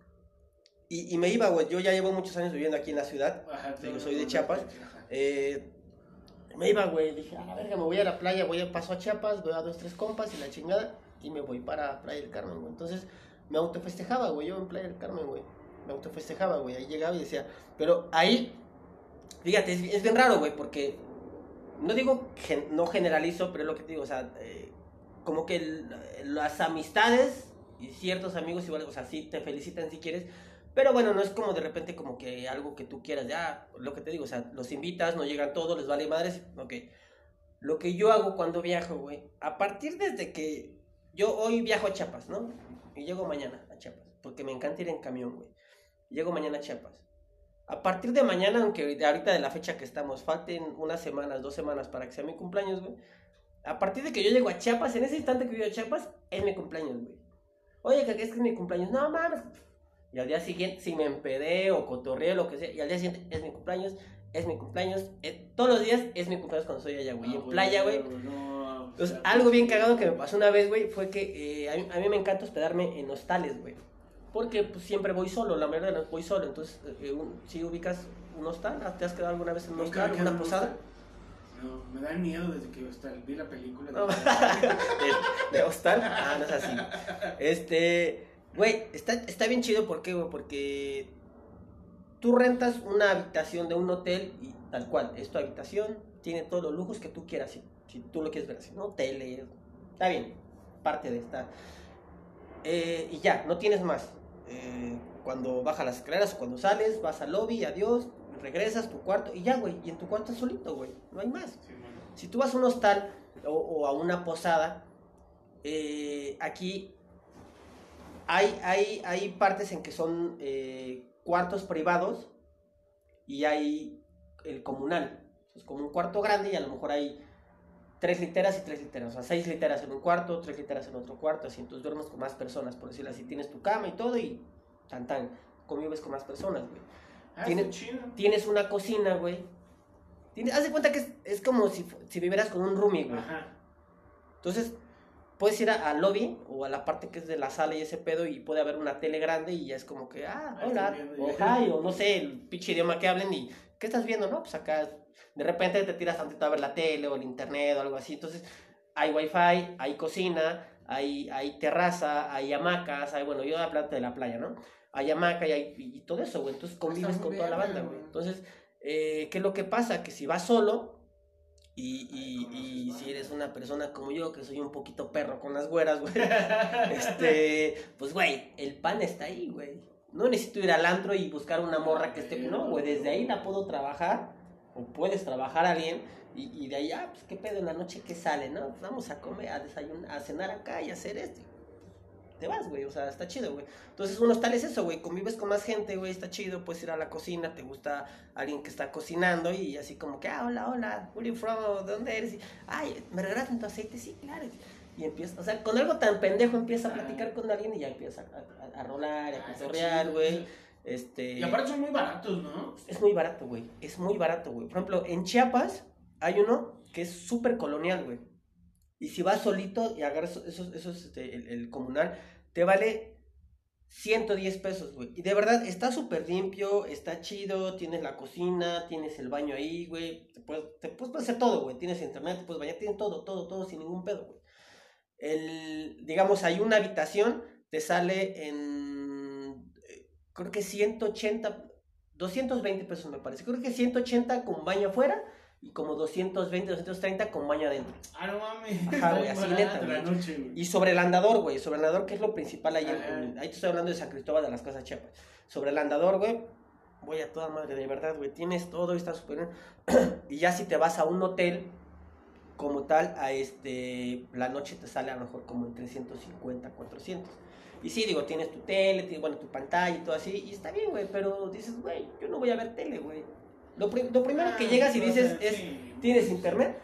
Y, y me iba, güey. Yo ya llevo muchos años viviendo aquí en la ciudad. Ajá, Digo, soy de Chiapas. ajá. Eh, me iba, güey. Dije, a la verga, me voy a la playa, voy a paso a Chiapas, voy a dos, tres compas y la chingada. Y me voy para Playa del Carmen, güey. Entonces me autofestejaba, güey. Yo en Playa del Carmen, güey. Me autofestejaba, güey. Ahí llegaba y decía, pero ahí, fíjate, es, bien raro, güey, porque no digo, gen- no generalizo, pero es lo que te digo, o sea, eh, como que las amistades y ciertos amigos igual, o sea, sí te felicitan si quieres, pero bueno, no es como de repente como que algo que tú quieras, ya, lo que te digo, o sea, los invitas, no llegan todos, les vale madres, ok. Lo que yo hago cuando viajo, güey, a partir desde que yo hoy viajo a Chiapas, ¿no? Y llego mañana a Chiapas, porque me encanta ir en camión, güey. Llego mañana a Chiapas. A partir de mañana, aunque ahorita de la fecha que estamos, falten unas semanas, dos semanas para que sea mi cumpleaños, güey. A partir de que yo llego a Chiapas, en ese instante que yo a Chiapas, es mi cumpleaños, güey. Oye, que es que es mi cumpleaños. No mames. Y al día siguiente, si me empedé o cotorreé, lo que sea, y al día siguiente es mi cumpleaños, es mi cumpleaños. eh, todos los días es mi cumpleaños cuando estoy allá, güey. Y Ah, en playa, güey. No, Entonces, sea, algo bien cagado que me pasó una vez, güey, fue que eh, a, mí, a mí me encanta hospedarme en hostales, güey. Porque pues, siempre voy solo, la mayoría de las voy solo. Entonces, eh, un- si ubicas un hostal, ¿te has quedado alguna vez en un hostal, en una posada? No, me da miedo desde que hasta vi la película. No. de, de hostal. Ah, no es así. Este, güey, está, está bien chido, ¿por qué, güey? Porque tú rentas una habitación de un hotel y tal cual, es tu habitación, tiene todos los lujos que tú quieras, si, si tú lo quieres ver así, ¿no? Tele, está bien, parte de esta. Eh, y ya, no tienes más. Eh, cuando bajas las escaleras o cuando sales, vas al lobby, adiós, regresas tu cuarto y ya, güey, y en tu cuarto solito, güey, no hay más. Sí. Si tú vas a un hostal o, o a una posada, eh, aquí hay, hay, hay partes en que son eh, cuartos privados y hay el comunal. Es como un cuarto grande y a lo mejor hay tres literas y tres literas. O sea, seis literas en un cuarto, tres literas en otro cuarto. Así, entonces duermes con más personas, por decirlo así. Tienes tu cama y todo y tan tan. Convives con más personas, güey Ah, Tiene- está chido. tienes una cocina, güey. Tienes, haz de cuenta que es, es como si, si vivieras con un roomie, güey. Ajá. Entonces, puedes ir al lobby o a la parte que es de la sala y ese pedo y puede haber una tele grande y ya es como que, ah, hola, o hi, o no sé, el pinche idioma que hablen y, ¿qué estás viendo, no? Pues acá De repente te tiras tantito a ver la tele o el internet o algo así. Entonces, hay wifi, hay cocina, hay, hay terraza, hay hamacas, hay, bueno, yo hablo de la playa, ¿no? Hay hamaca y, hay, y todo eso, güey. Entonces convives con toda la banda, güey. güey. Entonces, eh, ¿qué es lo que pasa? Que si vas solo y, y, y si eres una persona como yo, que soy un poquito perro con las güeras, güey, este, pues, güey, el pan está ahí, güey. No necesito ir al antro y buscar una morra que esté, no, güey, desde ahí la puedo trabajar, o puedes trabajar a alguien, y, y de ahí, ah, pues, ¿qué pedo en la noche que sale, no? Vamos a comer, a desayunar, a cenar acá y a hacer esto. Te vas, güey, o sea, está chido, güey. Entonces, uno tal es eso, güey, convives con más gente, güey, está chido, puedes ir a la cocina, te gusta alguien que está cocinando y así como que, ah, hola, hola, where you from, ¿de dónde eres? Y, Ay, ¿me regalas tu aceite? Sí, claro. Y empieza, o sea, con algo tan pendejo empieza a platicar con alguien y ya empieza a, a, a rolar, a Ah, cotorrear, güey. Este... Y aparte son muy baratos, ¿no? Es muy barato, güey. Es muy barato, güey. Por ejemplo, en Chiapas hay uno que es súper colonial, güey. Y si vas solito y agarras esos, esos, este, el, el comunal, te vale 110 pesos, güey. Y de verdad, está súper limpio, está chido, tienes la cocina, tienes el baño ahí, güey. Te puedes, te puedes hacer todo, güey. Tienes internet, te puedes bañar, tienes todo, todo, todo sin ningún pedo, güey. El, digamos, hay una habitación, te sale en, creo que 180, 220 pesos me parece. Creo que 180 con baño afuera y como 220, 230 con baño adentro. Ah, no mames. Ajá, güey, así neta, la noche, güey. Y sobre el andador, güey, sobre el andador, que es lo principal ahí, en- ahí te estoy hablando de San Cristóbal de las Casas Chiapas. Sobre el andador, güey, voy a toda madre, de verdad, güey, tienes todo y está súper bien. y ya si te vas a un hotel como tal, a este, la noche te sale a lo mejor como en 350, 400. Y sí, digo, tienes tu tele, tienes, bueno, tu pantalla y todo así, y está bien, güey, pero dices, güey, yo no voy a ver tele, güey. Lo, pri- lo primero que Ah, llegas y dices es, sí. ¿tienes internet?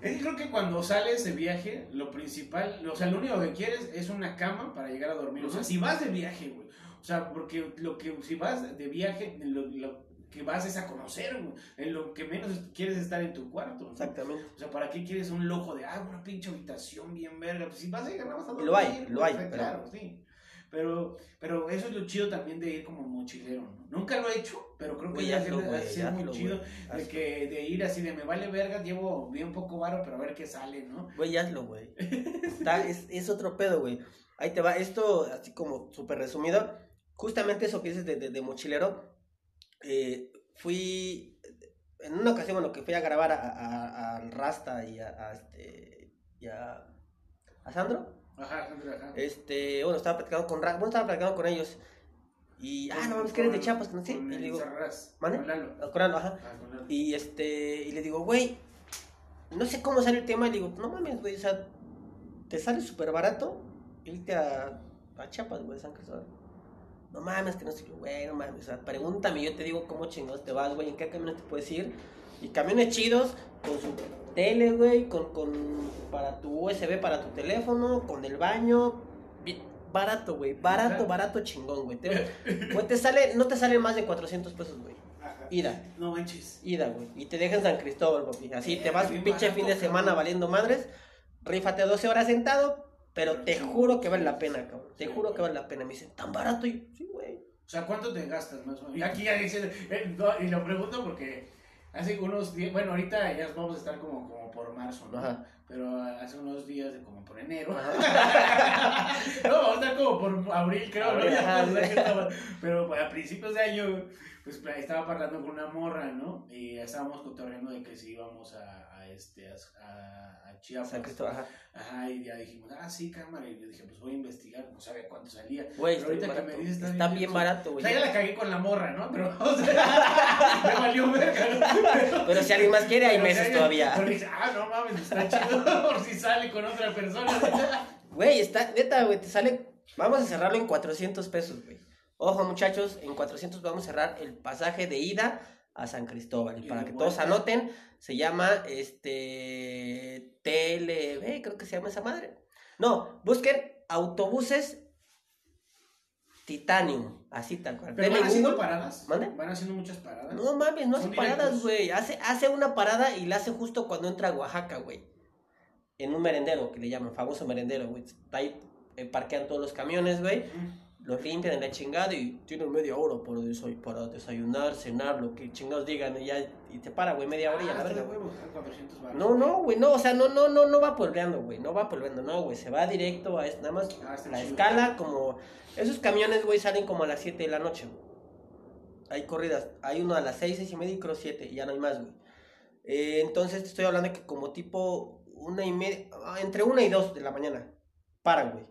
Es que creo que cuando sales de viaje, lo principal, o sea, lo único que quieres es una cama para llegar a dormir. O sea, si vas de viaje, güey. O sea, porque lo que, si vas de viaje, lo, lo que vas es a conocer, güey. En lo que menos quieres es estar en tu cuarto. ¿no? Exactamente. O sea, ¿para qué quieres un lujo de, ah, una pinche habitación bien verga? Pues si vas a llegar, vas a dormir. Lo hay, lo hay, O sea, pero- Claro, sí. Pero, pero eso es lo chido también de ir como mochilero, ¿no? Nunca lo he hecho, pero creo que ya es muy hazlo, chido. güey, De que de ir así de me vale verga, llevo bien poco varo, pero a ver qué sale, ¿no? Güey, hazlo, güey. Está- es, es otro pedo, güey. Ahí te va. Esto, así como súper resumido. Justamente eso que dices de, de- de mochilero. eh, fui. En una ocasión, bueno, que fui a grabar a, a- al Rasta y a, a este. Y a, a Sandro. Ajá, ajá. Este, bueno, estaba platicando con Ra- bueno, estaba platicando con ellos. Y, ah, no mames, que eres de Chiapas, que no sé. con Y le digo, con Lalo. con Lalo, ajá. Ah, con Lalo. Y este, y le digo, güey, no sé cómo sale el tema. Y le digo, no mames, güey, o sea, te sale súper barato irte a, a Chiapas, güey, San Cristóbal. No mames, que no sé, güey, no mames, o sea, pregúntame, yo te digo cómo chingados te vas, güey, en qué camiones te puedes ir. Y camiones chidos, con su tele, güey, con, con, para tu USB, para tu teléfono, con el baño. Bien, barato, güey, barato, barato chingón, güey. Te, güey, te sale, no te sale más de 400 pesos, güey. Ida. No manches. Ida, güey. Y te dejan San Cristóbal, papi. Así te vas un Bien pinche fin de semana valiendo madres. Rífate 12 horas sentado. Pero te juro que vale la pena, cabrón. Te juro que vale la pena. Me dicen, ¿tan barato? Y sí, güey. O sea, ¿cuánto te gastas más o menos? Y aquí ya dicen, eh, no, y lo pregunto porque hace unos días, bueno, ahorita ya vamos a estar como, como por marzo, ¿no? Ajá. Pero hace unos días, como por enero. No, vamos a estar como por abril, creo, ¿no? Ya sí. estaba- Pero pues, a principios de año, pues estaba parlando con una morra, ¿no? Y estábamos cotorreando de que si íbamos a, a este, a, a, a Chiapas. San Cristóbal, ajá. Ajá, y ya dijimos, ah, sí, cámara. Y yo dije, pues voy a investigar, no sabía cuánto salía. Güey, Pero ahorita que me dices, está Está bien barato, O güey. sea, ya la cagué con la morra, ¿no? Pero, o sea, me valió verga, ¿no? Pero si alguien más quiere, hay Pero, o meses todavía. Pero dice, ah, no mames, está chido por si sale con otra persona. Güey, está, neta, güey, te sale. Vamos a cerrarlo en 400 pesos, güey. Ojo, muchachos, en 400 vamos a cerrar el pasaje de ida a San Cristóbal. Y para que todos anoten, se llama este. TLB, creo que se llama esa madre. No, busquen autobuses Titanium, así tal cual. Pero van haciendo Google. paradas. ¿Mande? Van haciendo muchas paradas. No mames, no hace paradas, güey. Hace, hace una parada y la hace justo cuando entra a Oaxaca, güey. En un merendero, que le llaman, famoso merendero, güey. Ahí eh, parquean todos los camiones, güey. Mm. Los limpian en la chingada y tienen media hora para, para desayunar, cenar, lo que chingados digan y ya y te para, güey, media hora y a la Ah, verga. está de huevos, 400 baros. No, no, güey, no, o sea, no, no, no, no va polveando, güey, no va polveando, no, güey, se va directo a nada más Ah, la chido. escala como esos camiones, güey, salen como a las 7 de la noche, güey. Hay corridas, hay uno a las 6, 6 y media y creo 7, y ya no hay más, güey. Eh, entonces te estoy hablando que como tipo una y media, ah, entre una y dos de la mañana, paran, güey.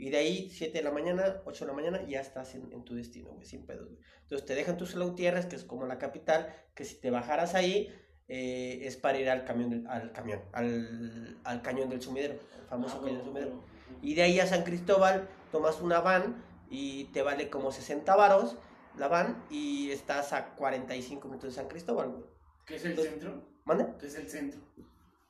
Y de ahí, 7 de la mañana, 8 de la mañana, ya estás en, en tu destino, güey, sin pedos, güey. Entonces te dejan tus Gutiérrez, que es como la capital, que si te bajaras ahí, eh, es para ir al camión, del- al camión, al, al cañón del sumidero, el famoso Ah, cañón del sumidero. Y de ahí a San Cristóbal tomas una van y te vale como 60 varos la van y estás a 45 minutos de San Cristóbal, güey. ¿Qué es el Entonces- centro? ¿Mande? ¿Qué es el centro?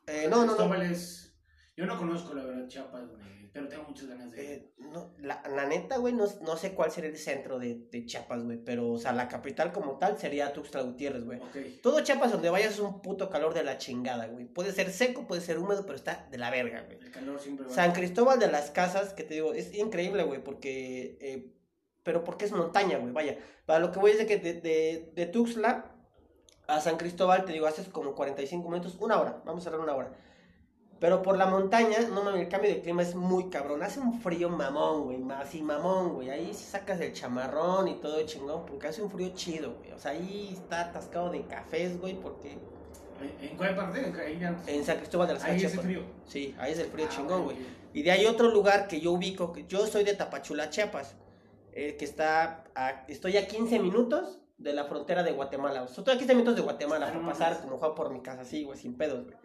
Eh, no, no, no. Cristóbal es- Yo no conozco, la verdad, Chiapas, güey, pero tengo muchas ganas de ir. Eh, no, la, la neta, güey, no, no sé cuál sería el centro de, de Chiapas, güey. Pero, o sea, la capital como tal sería Tuxtla Gutiérrez, güey. Todo Chiapas donde vayas es un puto calor de la chingada, güey. Puede ser seco, puede ser húmedo, pero está de la verga, güey. El calor siempre va. San Cristóbal de las Casas, que te digo, es increíble, güey, porque... eh, pero porque es montaña, güey, vaya. Para lo que voy es de que de, de, de Tuxtla a San Cristóbal, te digo, haces como 45 minutos, una hora, vamos a hablar una hora. Pero por la montaña, no mames, el cambio de clima es muy cabrón. Hace un frío mamón, güey, así mamón, güey. Ahí sí sacas el chamarrón y todo chingón, porque hace un frío chido, güey. O sea, ahí está atascado de cafés, güey, porque ¿En- ¿En cuál parte? En- San Cristóbal de las Ahí Casas. hace frío. Sí, ahí es el frío Ah, chingón, güey. Y de ahí otro lugar que yo ubico, que yo soy de Tapachula, Chiapas, eh, que está, a- estoy a 15 minutos de la frontera de Guatemala. O sea, estoy a 15 minutos de Guatemala Ah, para no pasar como juego por mi casa, así, güey, sin pedos, güey.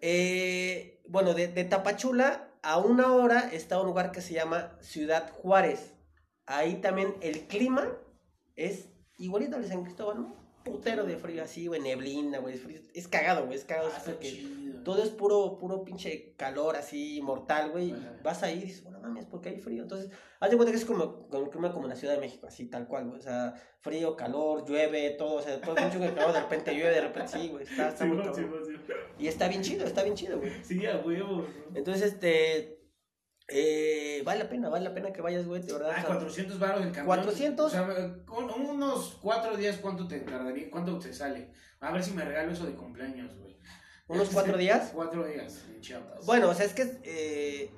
Eh, bueno, de, de Tapachula a una hora está un lugar que se llama Ciudad Juárez. Ahí también el clima es igualito al de San Cristóbal, ¿no? Putero de frío, así, güey, neblina, güey, es. Es cagado, güey, es cagado. Ah, porque chido. Todo es puro, puro pinche calor así mortal, güey. Ajá. Vas ahí y dices, bueno, mames, porque hay frío. Entonces, haz de cuenta que es como, como, como, en la Ciudad de México, así tal cual, güey. O sea, frío, calor, llueve, todo. O sea, de mucho que calor, de repente llueve, de repente sí, güey. Está, está Sí, muy sí, sí. Y está bien chido, está bien chido, güey. Sí, a huevos. ¿no? Entonces, este. Eh, vale la pena, vale la pena que vayas, güey, de verdad. Ah, o sea, 400 baros el camión. 400. O sea, con unos 4 días, ¿cuánto te tardaría? ¿Cuánto te sale? A ver si me regalo eso de cumpleaños, güey. ¿Unos cuatro días? 4 días en Chiapas. Bueno, o sea, es que eh,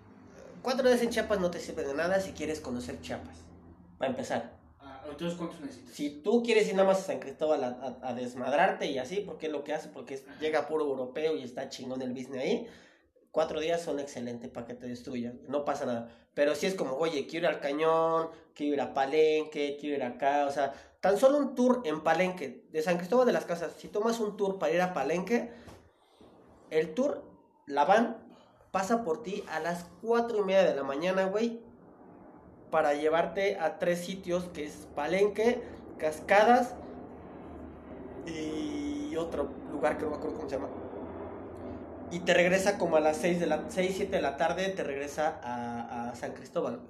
cuatro días en Chiapas no te sirve de nada si quieres conocer Chiapas. Para empezar. Ah, entonces, ¿cuántos necesitas? Si tú quieres ir nada más a San Cristóbal a, a- a desmadrarte y así, porque es lo que hace, porque es- llega puro europeo y está chingón el business ahí, cuatro días son excelentes para que te destruyan, no pasa nada. Pero si es como, oye, quiero ir al cañón, quiero ir a Palenque, quiero ir acá, o sea, tan solo un tour en Palenque, de San Cristóbal de las Casas, si tomas un tour para ir a Palenque, el tour, la van, pasa por ti a las cuatro y media de la mañana, güey, para llevarte a tres sitios que es Palenque, Cascadas y otro lugar que no me acuerdo cómo se llama. Y te regresa como a las 6, de la, 6 7 de la tarde, te regresa a, a San Cristóbal.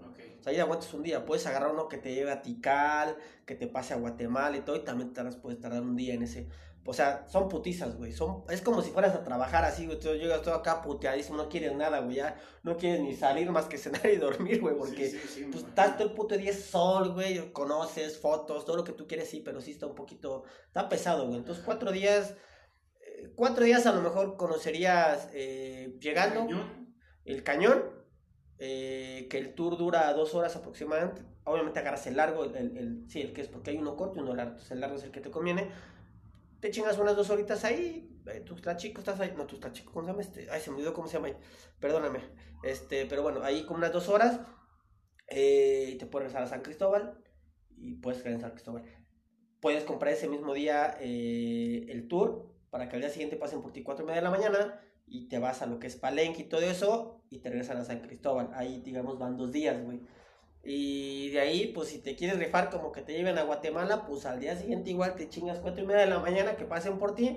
O sea, ahí aguantas un día. Puedes agarrar uno que te lleve a Tikal, que te pase a Guatemala y todo, y también te puedes tardar un día en ese. O sea, son putizas, güey. Son, es como si fueras a trabajar así, güey. Tú llegas todo acá puteadísimo, no quieres nada, güey. Ya no quieres ni salir más que cenar y dormir, güey. Porque Sí, sí, sí, me pues estás todo el puto día sol, güey. Conoces fotos, todo lo que tú quieres, sí, pero sí está un poquito. Está pesado, güey. Entonces, cuatro días. eh, Cuatro días a lo mejor conocerías eh, llegando Cañón. el cañón, eh, que el tour dura dos horas aproximadamente. Obviamente agarras el largo, el, el- el- sí, el que es porque hay uno corto y uno largo. Entonces el largo es el que te conviene. Te chingas unas dos horitas ahí. Eh, tú estás chico, estás ahí. No, tú estás chico, ¿cómo se llama este? Ay, se me olvidó cómo se llama ahí. Perdóname. Este, pero bueno, ahí con unas dos horas. eh, y te puedes regresar a San Cristóbal. Y puedes quedar en San Cristóbal. Puedes comprar ese mismo día eh, el tour para que al día siguiente pasen por ti cuatro y media de la mañana y te vas a lo que es Palenque y todo eso y te regresan a San Cristóbal. Ahí, digamos, van dos días, güey. Y de ahí, pues si te quieres rifar como que te lleven a Guatemala, pues al día siguiente igual te chingas cuatro y media de la mañana que pasen por ti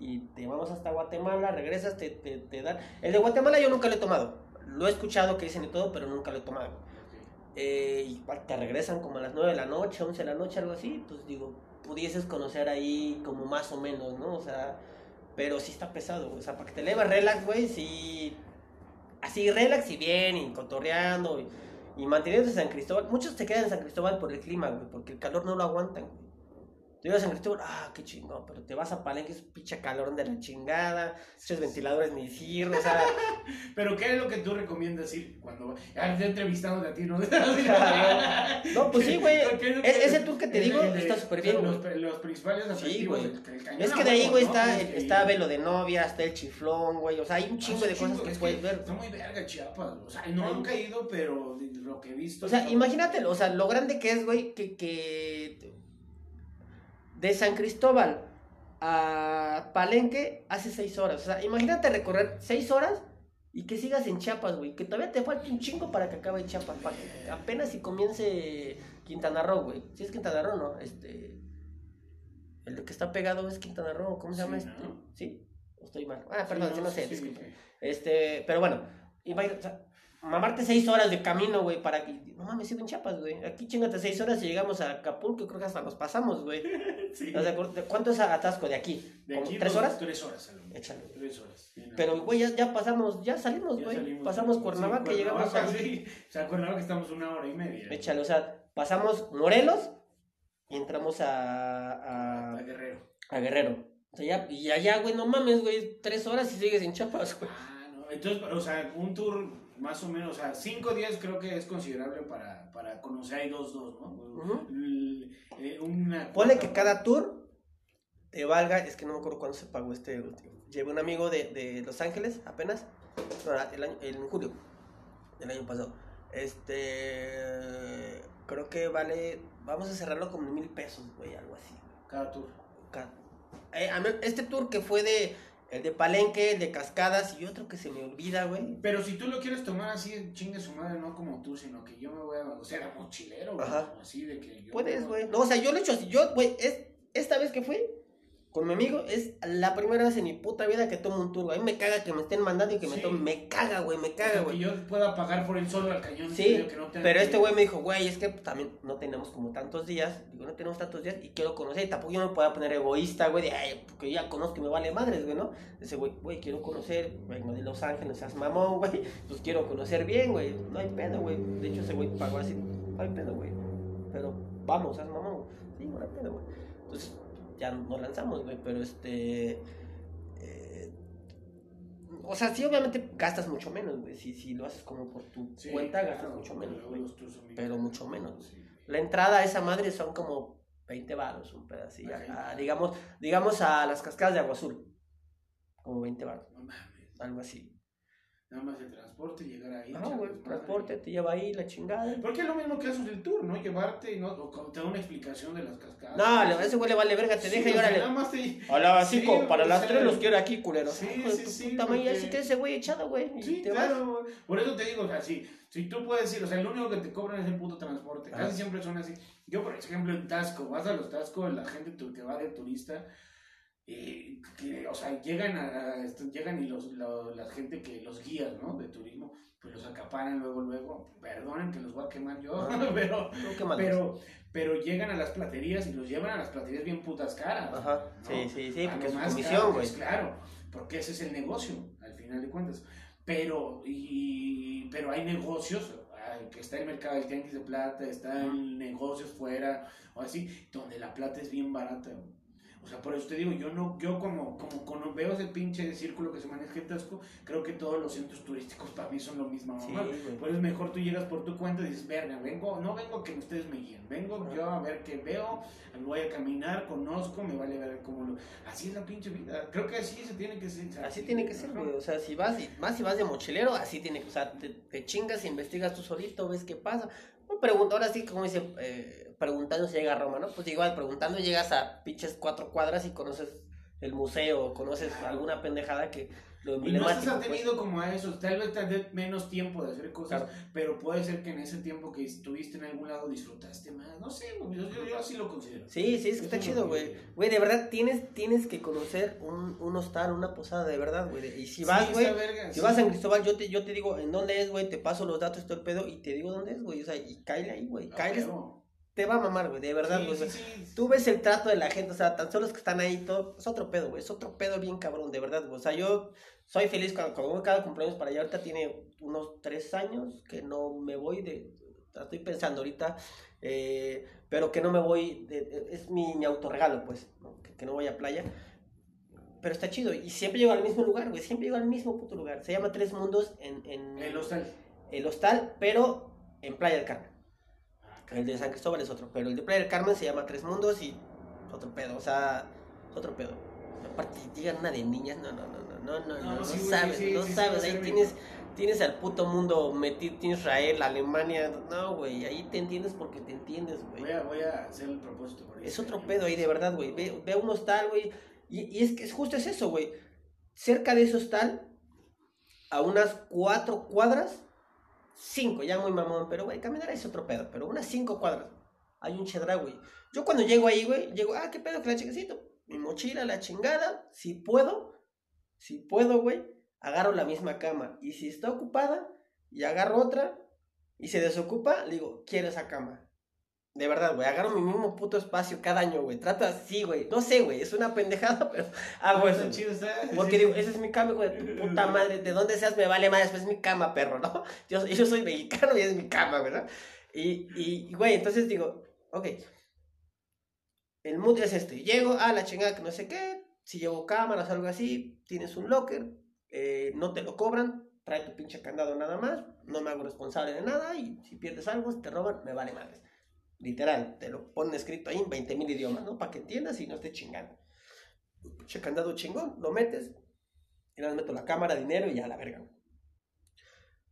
y te vamos hasta Guatemala, regresas, te, te, te dan... El de Guatemala yo nunca lo he tomado. Lo he escuchado que dicen y todo, pero nunca lo he tomado. Eh, igual te regresan como a las 9 de la noche, 11 de la noche, algo así, pues digo, pudieses conocer ahí como más o menos, ¿no? O sea, pero sí está pesado, o sea, para que te leves relax, güey, sí, así relax y bien, y cotorreando, y, Y manteniendo San Cristóbal, muchos se quedan en San Cristóbal por el clima, güey, porque el calor no lo aguantan. Te ibas a San Cristóbal, ah, qué chingón, pero te vas a Palenque, es pinche calor de la chingada, esos ventiladores ni sirven, o sea, Pero ¿qué es lo que tú recomiendas ir cuando ya estoy entrevistándote a ti, no? no, pues sí, güey, ¿Qué es ese tour que te el- digo el- está súper bien, Los, los principales Sí, güey. el- el Es que de ahí, güey, ¿no? está, está Velo de Novia, está el Chiflón, güey, o sea, hay un chingo Ah, de cosas chingo, que es puedes ver, Está muy verga Chiapas, o sea, no han caído, pero lo que he visto. O sea, está- imagínate, o sea, lo grande que es, güey, que, que de San Cristóbal a Palenque hace seis horas. O sea, imagínate recorrer seis horas y que sigas en Chiapas, güey. Que todavía te falta un chingo para que acabe Chiapas. Para que apenas si comience Quintana Roo, güey. Si es Quintana Roo, ¿no? Este... El que está pegado es Quintana Roo. ¿Cómo se llama Sí, este? ¿no? ¿Sí? ¿O estoy mal? Ah, perdón, Sí, no sé, disculpe. Este, pero bueno, imagínate, o sea, mamarte seis horas de camino, güey, para que. No mames, sigo en Chiapas, güey. Aquí chingate seis horas y llegamos a Acapulco, creo que hasta nos pasamos, güey. Sí. ¿Estás de acuerdo? ¿Cuánto es atasco de aquí? De ¿Como aquí ¿Tres horas? Tres horas, a. Échale. Tres horas. No. Pero, güey, ya, ya pasamos, ya salimos, güey. Pasamos Sí, Cuernavaca, llegamos Cuernavaca, ahí. sí. O sea, Cuernavaca estamos una hora y media. Échale, o sea, pasamos Morelos y entramos a, A a, Guerrero. a Guerrero. O sea, ya, y allá, güey, no mames, güey, tres horas y sigues en Chiapas, güey. Ah, no. Entonces, o sea, un tour más o menos, o sea, cinco días creo que es considerable para, para conocer ahí dos, dos, ¿no? El- eh, una Ponle que cada tour te valga, es que no me acuerdo cuándo se pagó este último. Llevé un amigo de, de Los Ángeles apenas, el año, en julio del año pasado. Este, creo que vale, vamos a cerrarlo con mil pesos, güey, algo así. Cada tour. Ca- eh, este tour que fue de, el de Palenque, el de Cascadas y otro que se me olvida, güey. Pero si tú lo quieres tomar así, chingue su madre, no como tú, sino que yo me voy a, o sea, de mochilero, güey, Ajá. así de que yo... Puedes, güey. No, o sea, yo lo he hecho así. Yo, güey, es, esta vez que fui con mi amigo, es la primera vez en mi puta vida que tomo un güey. A mí me caga que me estén mandando y que me tomen. Me caga, güey, me caga, que güey. yo pueda pagar por él solo al cañón. Sí, que no pero que- este güey me dijo, güey, es que también no tenemos como tantos días. Digo, no tenemos tantos días y quiero conocer. Y tampoco yo no me puedo poner egoísta, güey, de, ay, porque ya conozco y me vale madres, güey, ¿no? Ese güey, güey, quiero conocer, vengo de Los Ángeles, seas mamón, güey. Pues quiero conocer bien, güey. No hay pedo, güey. De hecho, ese güey pagó así, no hay pedo, güey. Pero vamos, seas mamón. Sí, no hay pedo, güey. Entonces, ya nos lanzamos, güey, pero este. eh, o sea, sí, obviamente gastas mucho menos, güey. Si, si lo haces como por tu Sí, cuenta, claro, gastas mucho menos, güey. Pero mucho menos. Sí. La entrada a esa madre son como 20 baros, un pedacito. Ok. a- digamos, digamos a las cascadas de agua azul. Como 20 baros, No algo así. Nada más el transporte, llegar ahí. Ah, echar güey, desmadre. transporte, te lleva ahí la chingada. Porque es lo mismo que haces el tour, ¿no? Llevarte y no, o te da una explicación de las cascadas. No, a ese güey le vale verga, te Sí, deja y órale. Nada más te... Hola, Sí, cinco, para o las sea, tres los quiero aquí, culero. sí, sí, sí, puta madre, ya porque- se queda ese güey echado, güey. Sí, te vas. claro. güey. Por eso te digo, o sea, si, si tú puedes ir, o sea, lo único que te cobran es el puto transporte. Casi siempre son así. Yo, por ejemplo, en Tasco, vas a los Tasco, la gente que va de turista, eh, que, o sea, llegan a, a- esto- llegan y los, lo- la gente que los guías, ¿no? De turismo, pues los acaparan luego, luego. Perdonen que los voy a quemar yo, Ajá. pero, pero, pero llegan a las platerías y los llevan a las platerías bien putas caras. Ajá, ¿no? sí, sí, sí, porque es más comisión, güey. pues, claro, porque ese es el negocio, al final de cuentas. Pero, y, pero hay negocios, que está el mercado del tianguis de plata, están negocios fuera, o así, donde la plata es bien barata. güey. O sea, por eso te digo, yo no, yo como, como, cuando veo ese pinche círculo que se maneja en Tasco, creo que todos los centros turísticos para mí son lo mismo. Sí. Por eso mejor tú llegas por tu cuenta y dices, verga, vengo, no vengo que ustedes me guíen, vengo yo a ver qué veo, voy a caminar, conozco, me vale ver cómo lo... Así es la pinche vida, creo que así se tiene que ser. Así tiene que ser, güey. O sea, si vas, y, más si vas de mochilero, así tiene que, o sea, te, te chingas, investigas tú solito, ves qué pasa. No pregunta, ahora sí, como dice, eh, preguntando se llega a Roma, ¿no? Pues igual, preguntando llegas a pinches cuatro cuadras y conoces el museo, conoces alguna pendejada que lo Y no estás pues. atenido como a eso, tal vez te menos tiempo de hacer cosas, Claro. pero puede ser que en ese tiempo que estuviste en algún lado disfrutaste más, no sé, yo, yo, yo así lo considero. Sí, sí, es que Eso está es chido, güey. Güey, de verdad, tienes, tienes que conocer un, un hostal, una posada, de verdad, güey. Y si vas, güey, Si sí. vas a San Cristóbal, yo te, yo te digo en dónde es, güey, te paso los datos, todo el pedo, y te digo dónde es, güey. O sea, y cáele ahí, güey. Huevo. Te va a mamar, güey, de verdad, Sí, güey. sí, sí. Tú ves el trato de la gente, o sea, tan solo los que están ahí, todo, es otro pedo, güey. Es otro pedo bien cabrón, de verdad, güey. O sea, yo soy feliz cuando, cuando cada cumpleaños para allá. Ahorita tiene unos tres años que no me voy de. estoy pensando ahorita, eh, pero que no me voy, de- de- es mi, mi autorregalo, pues, ¿no? Que, que no voy a playa. Pero está chido, y siempre llego al mismo lugar, güey, siempre llego al mismo puto lugar. Se llama Tres Mundos en, en El hostal. el hostal, pero en Playa del Carmen. El de San Cristóbal es otro, pero el de Playa del Carmen se llama Tres Mundos y otro pedo, o sea, otro pedo. Aparte, llegan una de niñas, no, no, no, no, no, no, no, no sí, sabes, sí, no sí, sabes, ahí tienes, tienes al puto mundo metido, Israel, Alemania, no, güey, ahí te entiendes porque te entiendes, güey. Voy a, voy a hacer el propósito. por Es otro pedo ahí, de verdad, güey. Ve, ve un hostal, güey. Y, y es que es justo es eso, güey. Cerca de ese hostal, a unas cuatro cuadras, cinco, ya muy mamón, pero, güey, caminar es otro pedo, pero unas cinco cuadras, hay un chedra, güey. Yo cuando llego ahí, güey, llego, ah, qué pedo, que la chingacito. Mi mochila, la chingada, si puedo, si puedo, güey, agarro la misma cama. Y si está ocupada, y agarro otra, y se desocupa, le digo, quiero esa cama. De verdad, güey, agarro mi mismo puto espacio cada año, güey. Trato así, güey. No sé, güey, es una pendejada, pero hago eso. Güey. chido, está. Porque digo, esa es mi cama, de tu puta madre. De donde seas me vale más, después es mi cama, perro, ¿no? Yo, yo soy mexicano y es mi cama, ¿verdad? Y, y, y, güey, entonces digo, ok. El mood es este. Llego a la chingada que no sé qué. Si llevo cámaras o algo así, tienes un locker. eh, no te lo cobran. Trae tu pinche candado nada más. No me hago responsable de nada. Y si pierdes algo, si te roban, me vale madres. Literal, te lo ponen escrito ahí en 20 mil idiomas, ¿no? Para que entiendas y no estés chingando. Pinche candado chingón, lo metes. Y nada meto la cámara, dinero y ya la verga.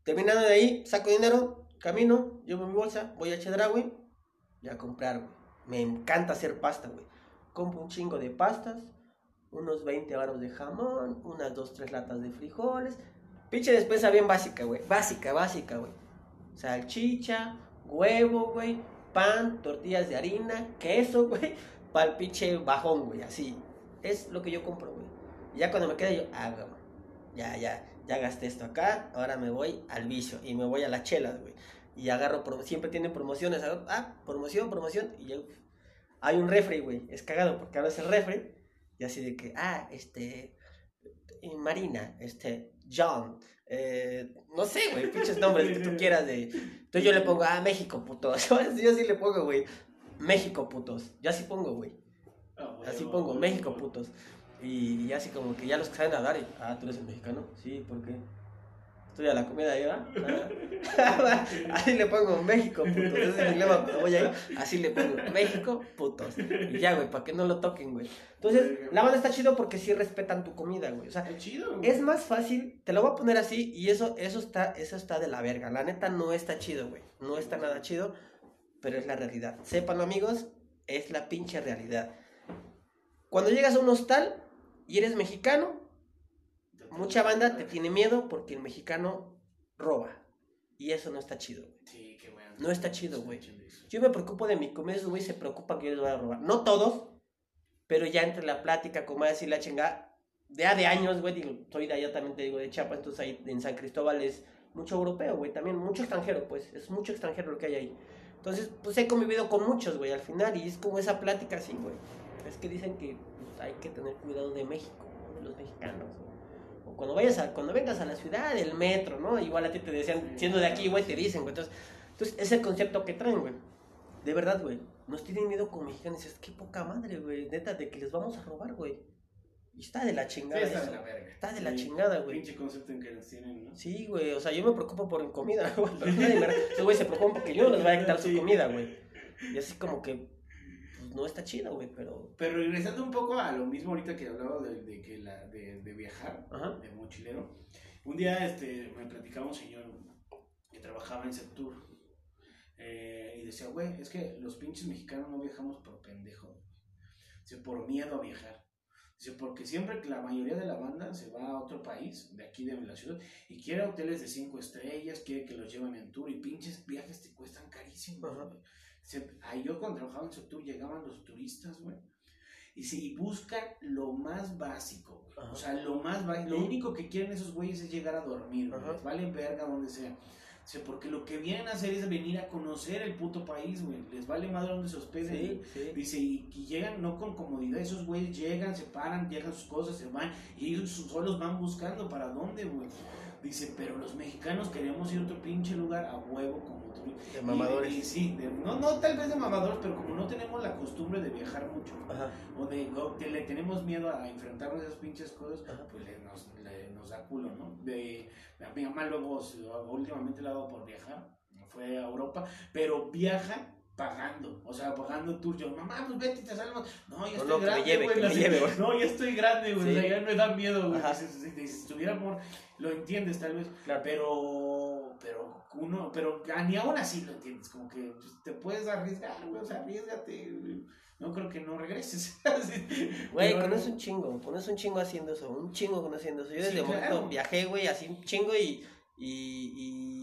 Terminando de ahí, saco dinero, camino, llevo mi bolsa, voy a Chedraui y a comprar, güey. Me encanta hacer pasta, güey. Compro un chingo de pastas, unos 20 varos de jamón, unas 2, 3 latas de frijoles. Pinche despensa bien básica, güey. Básica, básica, güey. Salchicha, huevo, güey. Pan, tortillas de harina, queso, güey. Para el pinche bajón, güey. Así. Es lo que yo compro, güey. Y ya cuando me quede yo, ah, güey. Ya, ya, ya gasté esto acá. Ahora me voy al vicio. Y me voy a las chelas, güey. Y agarro, siempre tienen promociones. agarro- Ah, promoción, promoción. Y yo, hay un refri, güey. Es cagado porque abres el refri. Y así de que, ah, este. Marina, este. John. eh, no sé, güey, pinches nombres que tú quieras de. Entonces yo le pongo, ah, México, putos. Yo sí le pongo, güey. México, putos. Yo así pongo, güey. Ah, Así pongo, México, putos. Y, y así como que ya los que saben hablar, y, ah, tú eres el mexicano. Sí, ¿por qué? Estudia la comida ahí, ¿va? Ah. así le pongo México, putos. Ese es mi lema cuando voy ahí. Así le pongo México, putos. Y ya, güey, para que no lo toquen, güey. Entonces, la banda está chido porque sí respetan tu comida, güey. O sea, Qué chido, güey. es más fácil, te lo voy a poner así y eso, eso está, eso está de la verga. La neta no está chido, güey. No está nada chido, pero es la realidad. Sépanlo, amigos, es la pinche realidad. Cuando llegas a un hostal y eres mexicano, mucha banda te tiene miedo porque el mexicano roba. Y eso no está chido, güey. Sí, qué bueno. No está chido, güey. Yo me preocupo de mi comida, esos güey se preocupan que yo les voy a robar. No todos, pero ya entre la plática, como decir la chingada, de a de años, güey, digo, soy de allá también te digo de Chiapas, entonces ahí en San Cristóbal es mucho europeo, güey, también mucho extranjero, pues, es mucho extranjero lo que hay ahí. Entonces, pues he convivido con muchos, güey, al final, y es como esa plática así, güey. Es que dicen que pues, hay que tener cuidado de México, de los mexicanos. Cuando vayas a, cuando vengas a la ciudad, el metro, ¿no? Igual a ti te decían, siendo de aquí, güey, te dicen, güey. Entonces, entonces, es el concepto que traen, güey. De verdad, güey. Nos tienen miedo como mexicanos. Y dices, qué poca madre, güey. Neta, de que les vamos a robar, güey. Y está de la Sí, chingada. está de eso. la verga. Está de la Sí, chingada, güey. Pinche concepto en que nos tienen, ¿no? Sí, güey. O sea, yo me preocupo por mi comida, güey. Pero nadie me- Esos güey se preocupan porque yo no les voy a quitar su Sí. comida, güey. Y así como que, pues no está chido, güey, pero. Pero regresando un poco a lo mismo ahorita que hablaba de, de que la, de, de viajar, Ajá. de mochilero. Un día este, me platicaba un señor que trabajaba en Sectur eh, y decía, güey, es que los pinches mexicanos no viajamos por pendejo, dice, por miedo a viajar. Dice, porque siempre que la mayoría de la banda se va a otro país, de aquí de la ciudad, y quiere hoteles de cinco estrellas, quiere que los lleven en tour, y pinches viajes te cuestan carísimo. Ajá. Ahí yo cuando trabajaba en Sectur llegaban los turistas, güey, y si buscan lo más básico, güey. O sea, lo más básico. Lo único que quieren esos güeyes es llegar a dormir, güey. Valen verga donde sea. Dice, porque lo que vienen a hacer es venir a conocer el puto país, güey. Les vale madre donde se hospeden. Sí. Dice, y, y llegan no con comodidad, esos güeyes llegan, se paran, llegan sus cosas, se van, y ellos solos van buscando para dónde, güey. Dice, pero los mexicanos queremos ir a otro pinche lugar a huevo como tú. De mamadores. y sí, de- no, no tal vez de mamadores, pero como no tenemos la costumbre de viajar mucho, Ajá. o de o que le tenemos miedo a enfrentarnos a esas pinches cosas, Ajá. pues le- nos, le- nos da culo, ¿no? De, mi mamá luego, últimamente le ha dado por viajar, fue a Europa, pero viaja pagando, o sea, pagando tour. Yo, mamá, pues vete y te salimos. No, ya No, estoy no, grande, lleve, güey. así, lleve, güey. No, ya estoy grande, güey. Sí. O sea, ya me da miedo, güey. Si, si- si- si tuviera amor, lo entiendes tal vez. Claro. Pero, pero uno, pero ni aún así lo entiendes, como que pues, te puedes arriesgar, güey, o sea, arriesgate, güey. no creo que no regreses. Güey, conoces un chingo, conoces un chingo haciendo eso, un chingo conociendo eso. Yo Sí, desde claro. momento viajé, güey, así un chingo y, y, y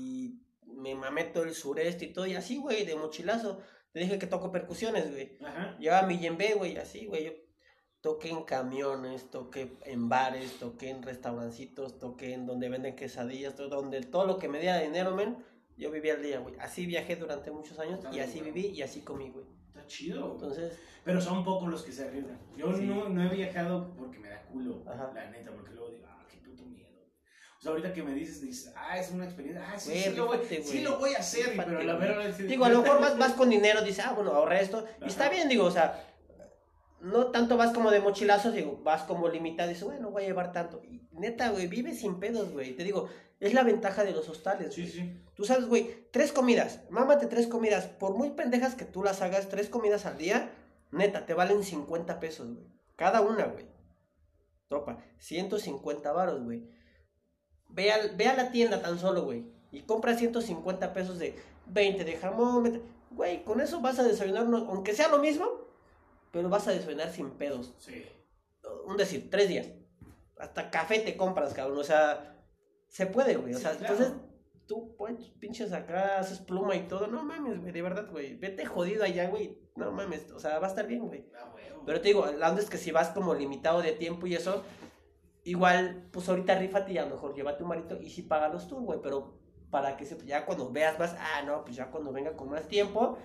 me mamé todo el sureste y todo, y así, güey, de mochilazo. Te dije que toco percusiones, güey. Ajá. Llevaba mi yembe, güey, así, güey. Yo toqué en camiones, toqué en bares, toqué en restaurancitos, toqué en donde venden quesadillas, todo, donde todo lo que me diera dinero, men, yo vivía al día, güey. Así viajé durante muchos años Está y así viví y así comí, güey. Está chido. Entonces, Pero son pocos los que se arriesgan. Yo Sí. no, no he viajado porque me da culo, Ajá. la neta, porque luego digo, ah, qué puto miedo. O sea, ahorita que me dices, dices, ah, es una experiencia, ah, sí, Güey, sí, lo voy, sí lo voy a hacer, pero la verdad es Digo, a lo mejor vas, vas con dinero, dices, ah, bueno, ahorré esto. Y está bien, digo, o sea, no tanto vas como de mochilazos, digo, vas como limitado, dices, bueno, voy a llevar tanto. Y neta, güey, vive sin pedos, güey. Te digo, es la ventaja de los hostales. Sí, sí. Tú sabes, güey, tres comidas, mámate tres comidas. Por muy pendejas que tú las hagas, tres comidas al día, neta, te valen 50 pesos, güey. Cada una, güey. Topa, 150 varos, güey. Ve, a la tienda tan solo, güey. Y compra 150 pesos de 20 de jamón. 20. Güey, con eso vas a desayunar, aunque sea lo mismo, pero vas a desayunar sin pedos. Sí. Un decir, tres días. Hasta café te compras, cabrón. O sea, se puede, güey. O Sí, sea, claro. entonces tú pues, pinches acá, haces pluma y todo. No mames, güey, de verdad, güey. Vete jodido allá, güey. No mames, o sea, va a estar bien, güey. Ah. Pero te digo, la onda es que si vas como limitado de tiempo y eso, igual, pues ahorita rífate y a lo mejor llévate un marito y sí págalos tú, güey. Pero para que se, ya cuando veas más, ah, no, pues ya cuando venga con más tiempo,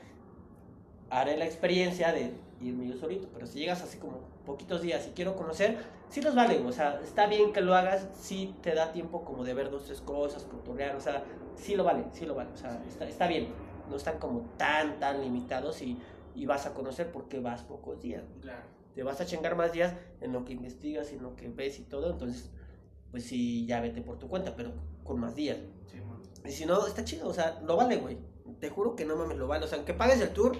haré la experiencia de irme yo solito. Pero si llegas así como poquitos días y quiero conocer, sí los vale. O sea, está bien que lo hagas, sí te da tiempo como de ver dos, tres cosas, cotorrear, o sea, sí lo vale, sí lo vale. O sea, está, está bien. No están como tan, tan limitados y, y vas a conocer porque vas pocos días. Claro. Te vas a chingar más días en lo que investigas, en lo que ves y todo, entonces, pues sí, ya vete por tu cuenta, pero con más días. Sí, man. Y si no, está chido, o sea, lo vale, güey. Te juro que no mames, lo vale. O sea, aunque pagues el tour,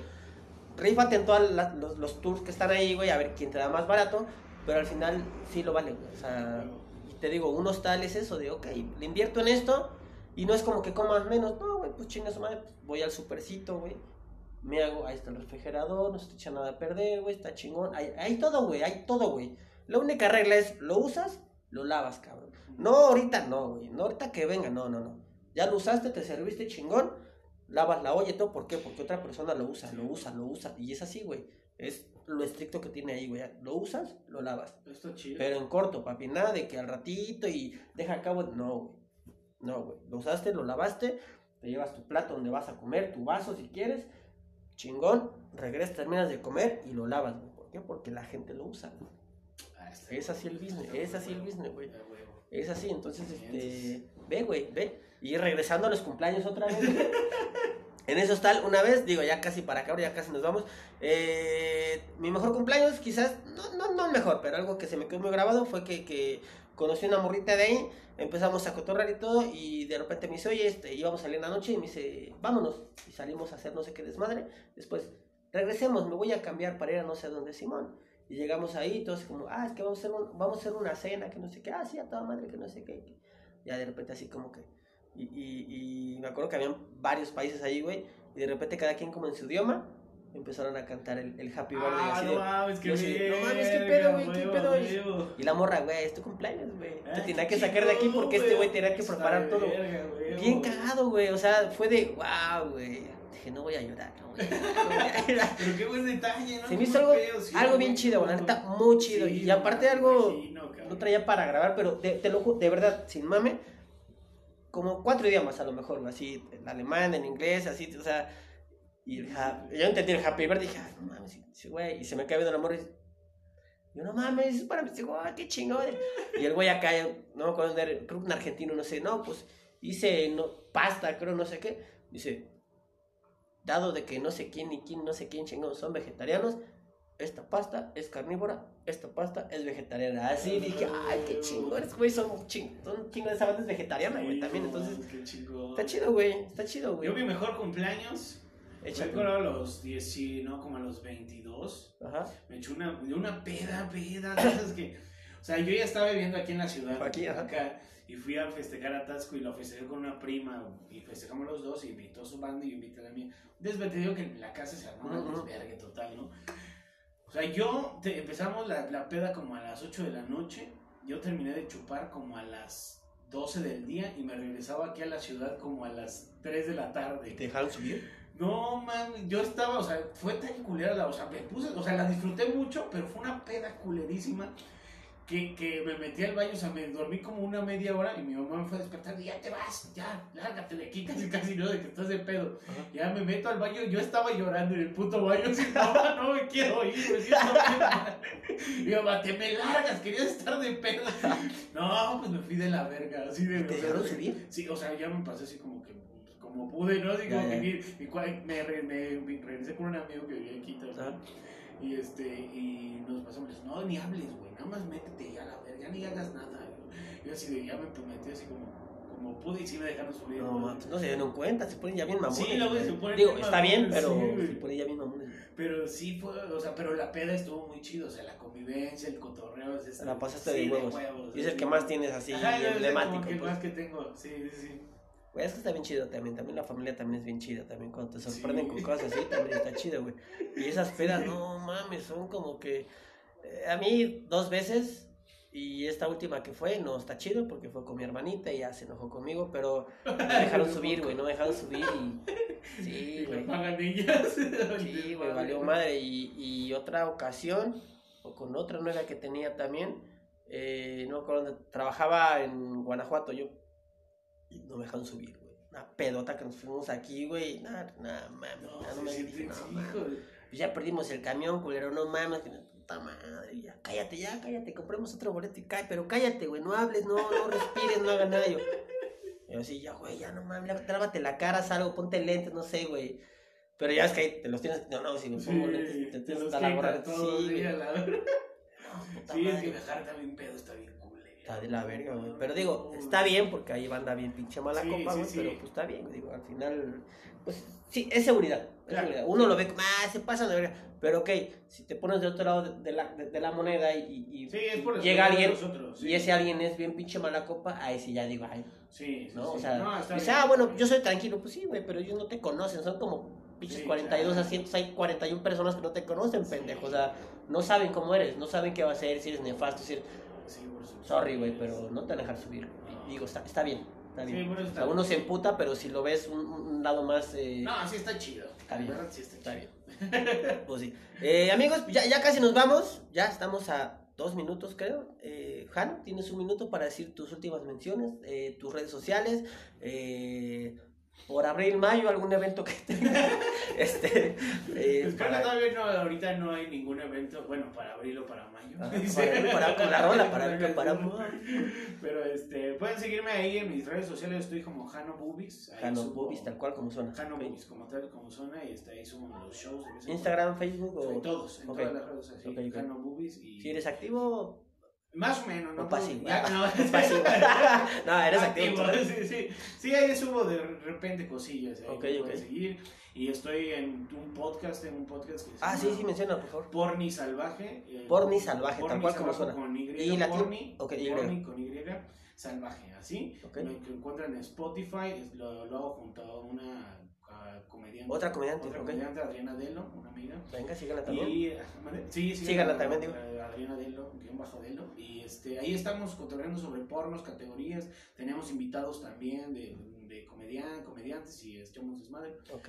rífate en todos los, los tours que están ahí, güey, a ver quién te da más barato, pero al final sí lo vale, güey. O sea, y te digo, un hostal es eso de, ok, le invierto en esto y no es como que comas menos. No, güey, pues chinga su madre, pues, voy al supercito, güey. Me hago, ahí está el refrigerador, no se te echa nada a perder, güey, está chingón. Hay, hay todo, güey, hay todo, güey. La única regla es, lo usas, lo lavas, cabrón. No, ahorita no, güey. No, ahorita que venga, no, no, no. Ya lo usaste, te serviste chingón, lavas la olla y todo. ¿Por qué? Porque otra persona lo usa, lo usa, lo usa. Y es así, güey. Es lo estricto que tiene ahí, güey. Lo usas, lo lavas. Está chido. Pero en corto, papi, nada de que al ratito y deja acá, güey. No, güey. No, güey. Lo usaste, lo lavaste, te llevas tu plato donde vas a comer, tu vaso si quieres. Chingón, regresas, terminas de comer y lo lavas, güey. ¿Por qué? Porque la gente lo usa, güey. Ah, está Es así el business, es así el business, güey. Es así, entonces, este, ve, güey, ve. Y regresando a los cumpleaños otra vez. güey. en eso tal, una vez, digo, ya casi para acá, ya casi nos vamos. Eh, mi mejor cumpleaños, quizás, no, no, no el mejor, pero algo que se me quedó muy grabado fue que, que conocí una morrita de ahí, empezamos a cotorrar y todo, y de repente me dice, oye, este, íbamos a salir la noche, y me dice, vámonos. Y salimos a hacer no sé qué desmadre. Después, regresemos, me voy a cambiar para ir a no sé dónde, Simón. Y llegamos ahí, todos como, ah, es que vamos a hacer, vamos a hacer una cena, que no sé qué, ah, sí, a toda madre, que no sé qué. Ya de repente así como que... Y, y, y me acuerdo que habían varios países ahí, güey, y de repente cada quien como en su idioma, empezaron a cantar el, el Happy Birthday. Ah, así no de- mames, qué yo así de, bien. no mames, qué pedo, güey, qué pedo. Y la morra, güey, es tu cumpleaños, güey. Te Ah, tenía qué que sacar de aquí porque este güey tenía que preparar de todo. Bien cagado, güey. O sea, fue de, wow, güey. Dije, no voy a llorar, no voy a llorar, no voy a llorar. Pero qué buen detalle, ¿no? Se me hizo algo, sí, algo bien chido, güey, la neta, muy chido. Sí, y aparte me algo, imagino, no traía para grabar, pero te, te lo de verdad, sin mame, como cuatro idiomas a lo mejor, así, el alemán, el inglés, así, o sea, y el ha- yo entendí el happy birthday, dije, "Ay, no mames, güey, y se me cae viendo el amor, y yo, no mames, es para mí, digo, "Ah, qué chingón, y el güey acá, no me acuerdo, creo que un argentino, no sé, no, pues, hice no, pasta, creo, no sé qué, dice, dado de que no sé quién ni quién, no sé quién chingón son vegetarianos, esta pasta es carnívora, esta pasta es vegetariana. Así dije, ay, qué chingones, güey, son ching, son chingones, esa banda es vegetariana, güey, Sí, también, entonces, qué chingón. está chido, güey, está chido, güey. Yo mi mejor cumpleaños Échate. creo a los 10, y no, como a los 22. Ajá, Me echó una, una peda, peda, esas que... O sea, yo ya estaba viviendo aquí en la ciudad. Aquí, ajá. acá, y fui a festejar a Tasco y lo festejé con una prima. Y festejamos los dos y invitó a su banda y yo invité a la mía. Después te digo que en la casa se armó una Ujú. desvergue total, ¿no? O sea, yo te- empezamos la, la peda como a las 8 de la noche. Yo terminé de chupar como a las 12 del día y me regresaba aquí a la ciudad como a las 3 de la tarde. ¿te dejaron subir? No, man, yo estaba, o sea, fue tan culera la, o sea, me puse, o sea, la disfruté mucho, pero fue una peda culerísima que, que me metí al baño, o sea, me dormí como una media hora y mi mamá me fue a despertar y ya te vas, ya, lárgate de aquí, casi, casi, no, de que estás de pedo. Ajá. Ya me meto al baño, yo estaba llorando en el puto baño, así, mamá, no me quiero ir, me siento bien mal". Y mamá, te me largas, querías estar de pedo. No, pues me fui de la verga, así de... ¿Te dejaron subir? Sí, o sea, ya me pasé así como que, como pude, ¿no? Así como que me, me, me regresé con un amigo que vivía aquí también. Ajá. Y este, y nos pasamos, no, ni hables, güey, nada más métete ya a la verga, ni hagas nada. güey. Yo así de, ya me metí así como, como pude y sí me dejaron subir. No, no se dieron cuenta, se ponen ya bien mamones. Sí, luego se ponen Digo, está bien, pero sí, se ponen ya bien mamones. Pero sí fue, o sea, pero la peda estuvo muy chido, o sea, la convivencia, el cotorreo. Es este, La pasaste sí, de huevos. Y es el que más tienes así, Ajá, es el emblemático. que pues. más que tengo, sí, sí, sí. Güey, eso está bien chido también. También la familia también es bien chida. También cuando te sorprenden Sí. con cosas así, también está chido, güey. Y esas pedas, no mames, son como que. eh, a mí, dos veces. Y esta última que fue, no está chido porque fue con mi hermanita y ya se enojó conmigo. Pero no me dejaron subir, güey. No me dejaron subir y. Sí, güey. Sí, güey, valió madre. Y, y otra ocasión, o con otra nueva que tenía también, eh, no me acuerdo dónde, trabajaba en Guanajuato yo. Y no me dejaron subir, güey. Una pedota que nos fuimos aquí, güey. Nada, nada, mames. No, ya no me dije, no, mames. Pues ya perdimos el camión, culero, no mames. Que puta madre, ya. Cállate, ya, cállate. Compremos otro boleto y cae. Pero cállate, güey. No hables, no, no respires, no hagas nada. Yo, yo así, ya, güey, ya no mames. lávate- Lávate la cara, salgo, ponte lentes, no sé, güey. Pero ya es que ahí te los tienes. No, no, si me pongo lentes, te tienes hasta la gorra. Sí, güey. No, puta Sí, es madre. que viajar también pedo está bien. Está de la verga, güey. Pero digo, está bien porque ahí banda bien pinche mala Sí, copa, güey. sí. Pero pues está bien, digo, al final, pues sí, es seguridad. es Claro. seguridad. Uno lo ve como, ah, se pasa de verga. Pero ok, si te pones del otro lado de, de la, de, de la moneda y, y- Sí, es por llega alguien nosotros. y ese alguien es bien pinche mala copa, ahí sí ya digo, ay, Sí, sí, ¿no? O sea, No, ah, bueno, yo soy tranquilo, pues sí, güey, pero ellos no te conocen, son como pinches Sí, 42 claro. asientos, hay 41 personas que no te conocen, pendejo, o sea, no saben cómo eres, no saben qué va a ser, si eres nefasto, si eres... Sí. Sorry, güey, pero no te van a dejar subir. Digo, está, está bien, está Sí, bien. o sea, uno se emputa, pero si lo ves un, un lado más... eh, No, sí está chido. Está La bien. verdad, sí está, Está chido. Pues sí. Eh, amigos, ya, ya casi nos vamos. Ya estamos a dos minutos, creo. Eh, Han, tienes un minuto para decir tus últimas menciones, eh, tus redes sociales. eh, por abril, mayo, algún evento que tengas. este, eh, Pues que para- todavía no, ahorita no hay ningún evento, bueno, para abril o para mayo. Ah, para- para- con la rola, para- para- Pero este, pueden seguirme ahí en mis redes sociales, estoy como Jano ahí Jano subo- Boobies, tal cual como suena. Jano Ok. Boobies, como tal, como suena, y está ahí subo los shows. Instagram, Facebook o... En todos, en Ok. todas las redes así, Ok, ok. Jano Boobies y... Si eres activo, Más o menos, ¿no? O pasivo. Ya, no, pasivo. no, eres activo. Activo, sí, sí. Sí, ahí subo de repente cosillas. Ahí Ok, ok. seguir. Y estoy en un podcast, en un podcast que se Ah, sí, llama sí, menciona, por favor. Porni Salvaje. eh, Porni Salvaje, tal Porni cual como Salvaje suena. Con y, Y la Porni, ok, Y. Porni con Y, Salvaje, así. Ok. Me que encuentran en Spotify, lo, lo hago junto a una comediante. Otra comediante, Otra ok. comediante, Adriana Delo, una amiga. Venga, síganla también. Y, ah, sí, sí, Síganla también, digo. eh, Adriana Delo, guion bajo Delo. Y este, ahí estamos cotorreando sobre pornos, categorías. Tenemos invitados también de, de comedian, comediantes y echamos desmadre. Ok.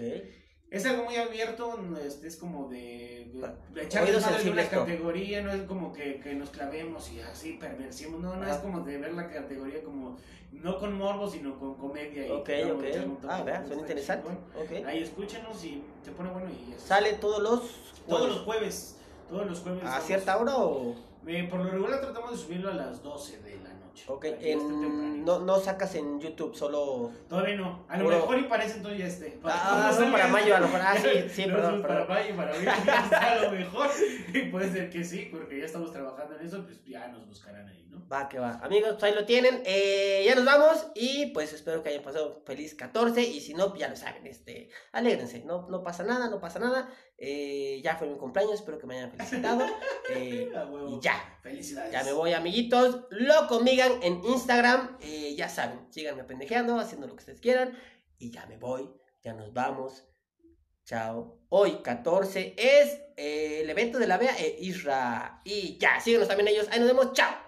Es algo muy abierto, no, este, es como de, de echar oídos desmadre de una categoría, no es como que, que nos clavemos y así perversiemos, no, no Ajá. es como de ver la categoría como, no con morbo, sino con comedia. y Ok, vamos ok. Ah, vea, suena interesante. chingón. Ok. Ahí escúchenos y se pone bueno y. Sale todos los Todos los jueves. jueves, todos los jueves. ¿A cierta hora o...? Eh, por lo regular tratamos de subirlo a las 12 de la noche. Ok, para en- no, no sacas en YouTube, solo... Todavía no. A lo Puro- mejor y parece entonces ya esté. Ah, cuando no, para salga mayo a lo mejor. Ah, sí, sí, no, perdón, Para mayo, para está a lo mejor. Y puede ser que sí, porque ya estamos trabajando en eso, pues ya nos buscarán ahí, ¿no? Va, que va. Amigos, pues ahí lo tienen. Eh, ya nos vamos y pues espero que hayan pasado feliz 14 y si no, ya lo saben, este, alégrense, no, no pasa nada, no pasa nada. Eh, ya fue mi cumpleaños, espero que me hayan felicitado. Eh, y ya, Felicidades. ya me voy, amiguitos. Lo conmigan en Instagram, ya saben, síganme pendejeando, haciendo lo que ustedes quieran. Y ya me voy, ya nos vamos. Chao. Hoy, 14, es eh, el evento de la BEA e Isra. Y ya, síguenos también ellos. Ahí nos vemos. Chao.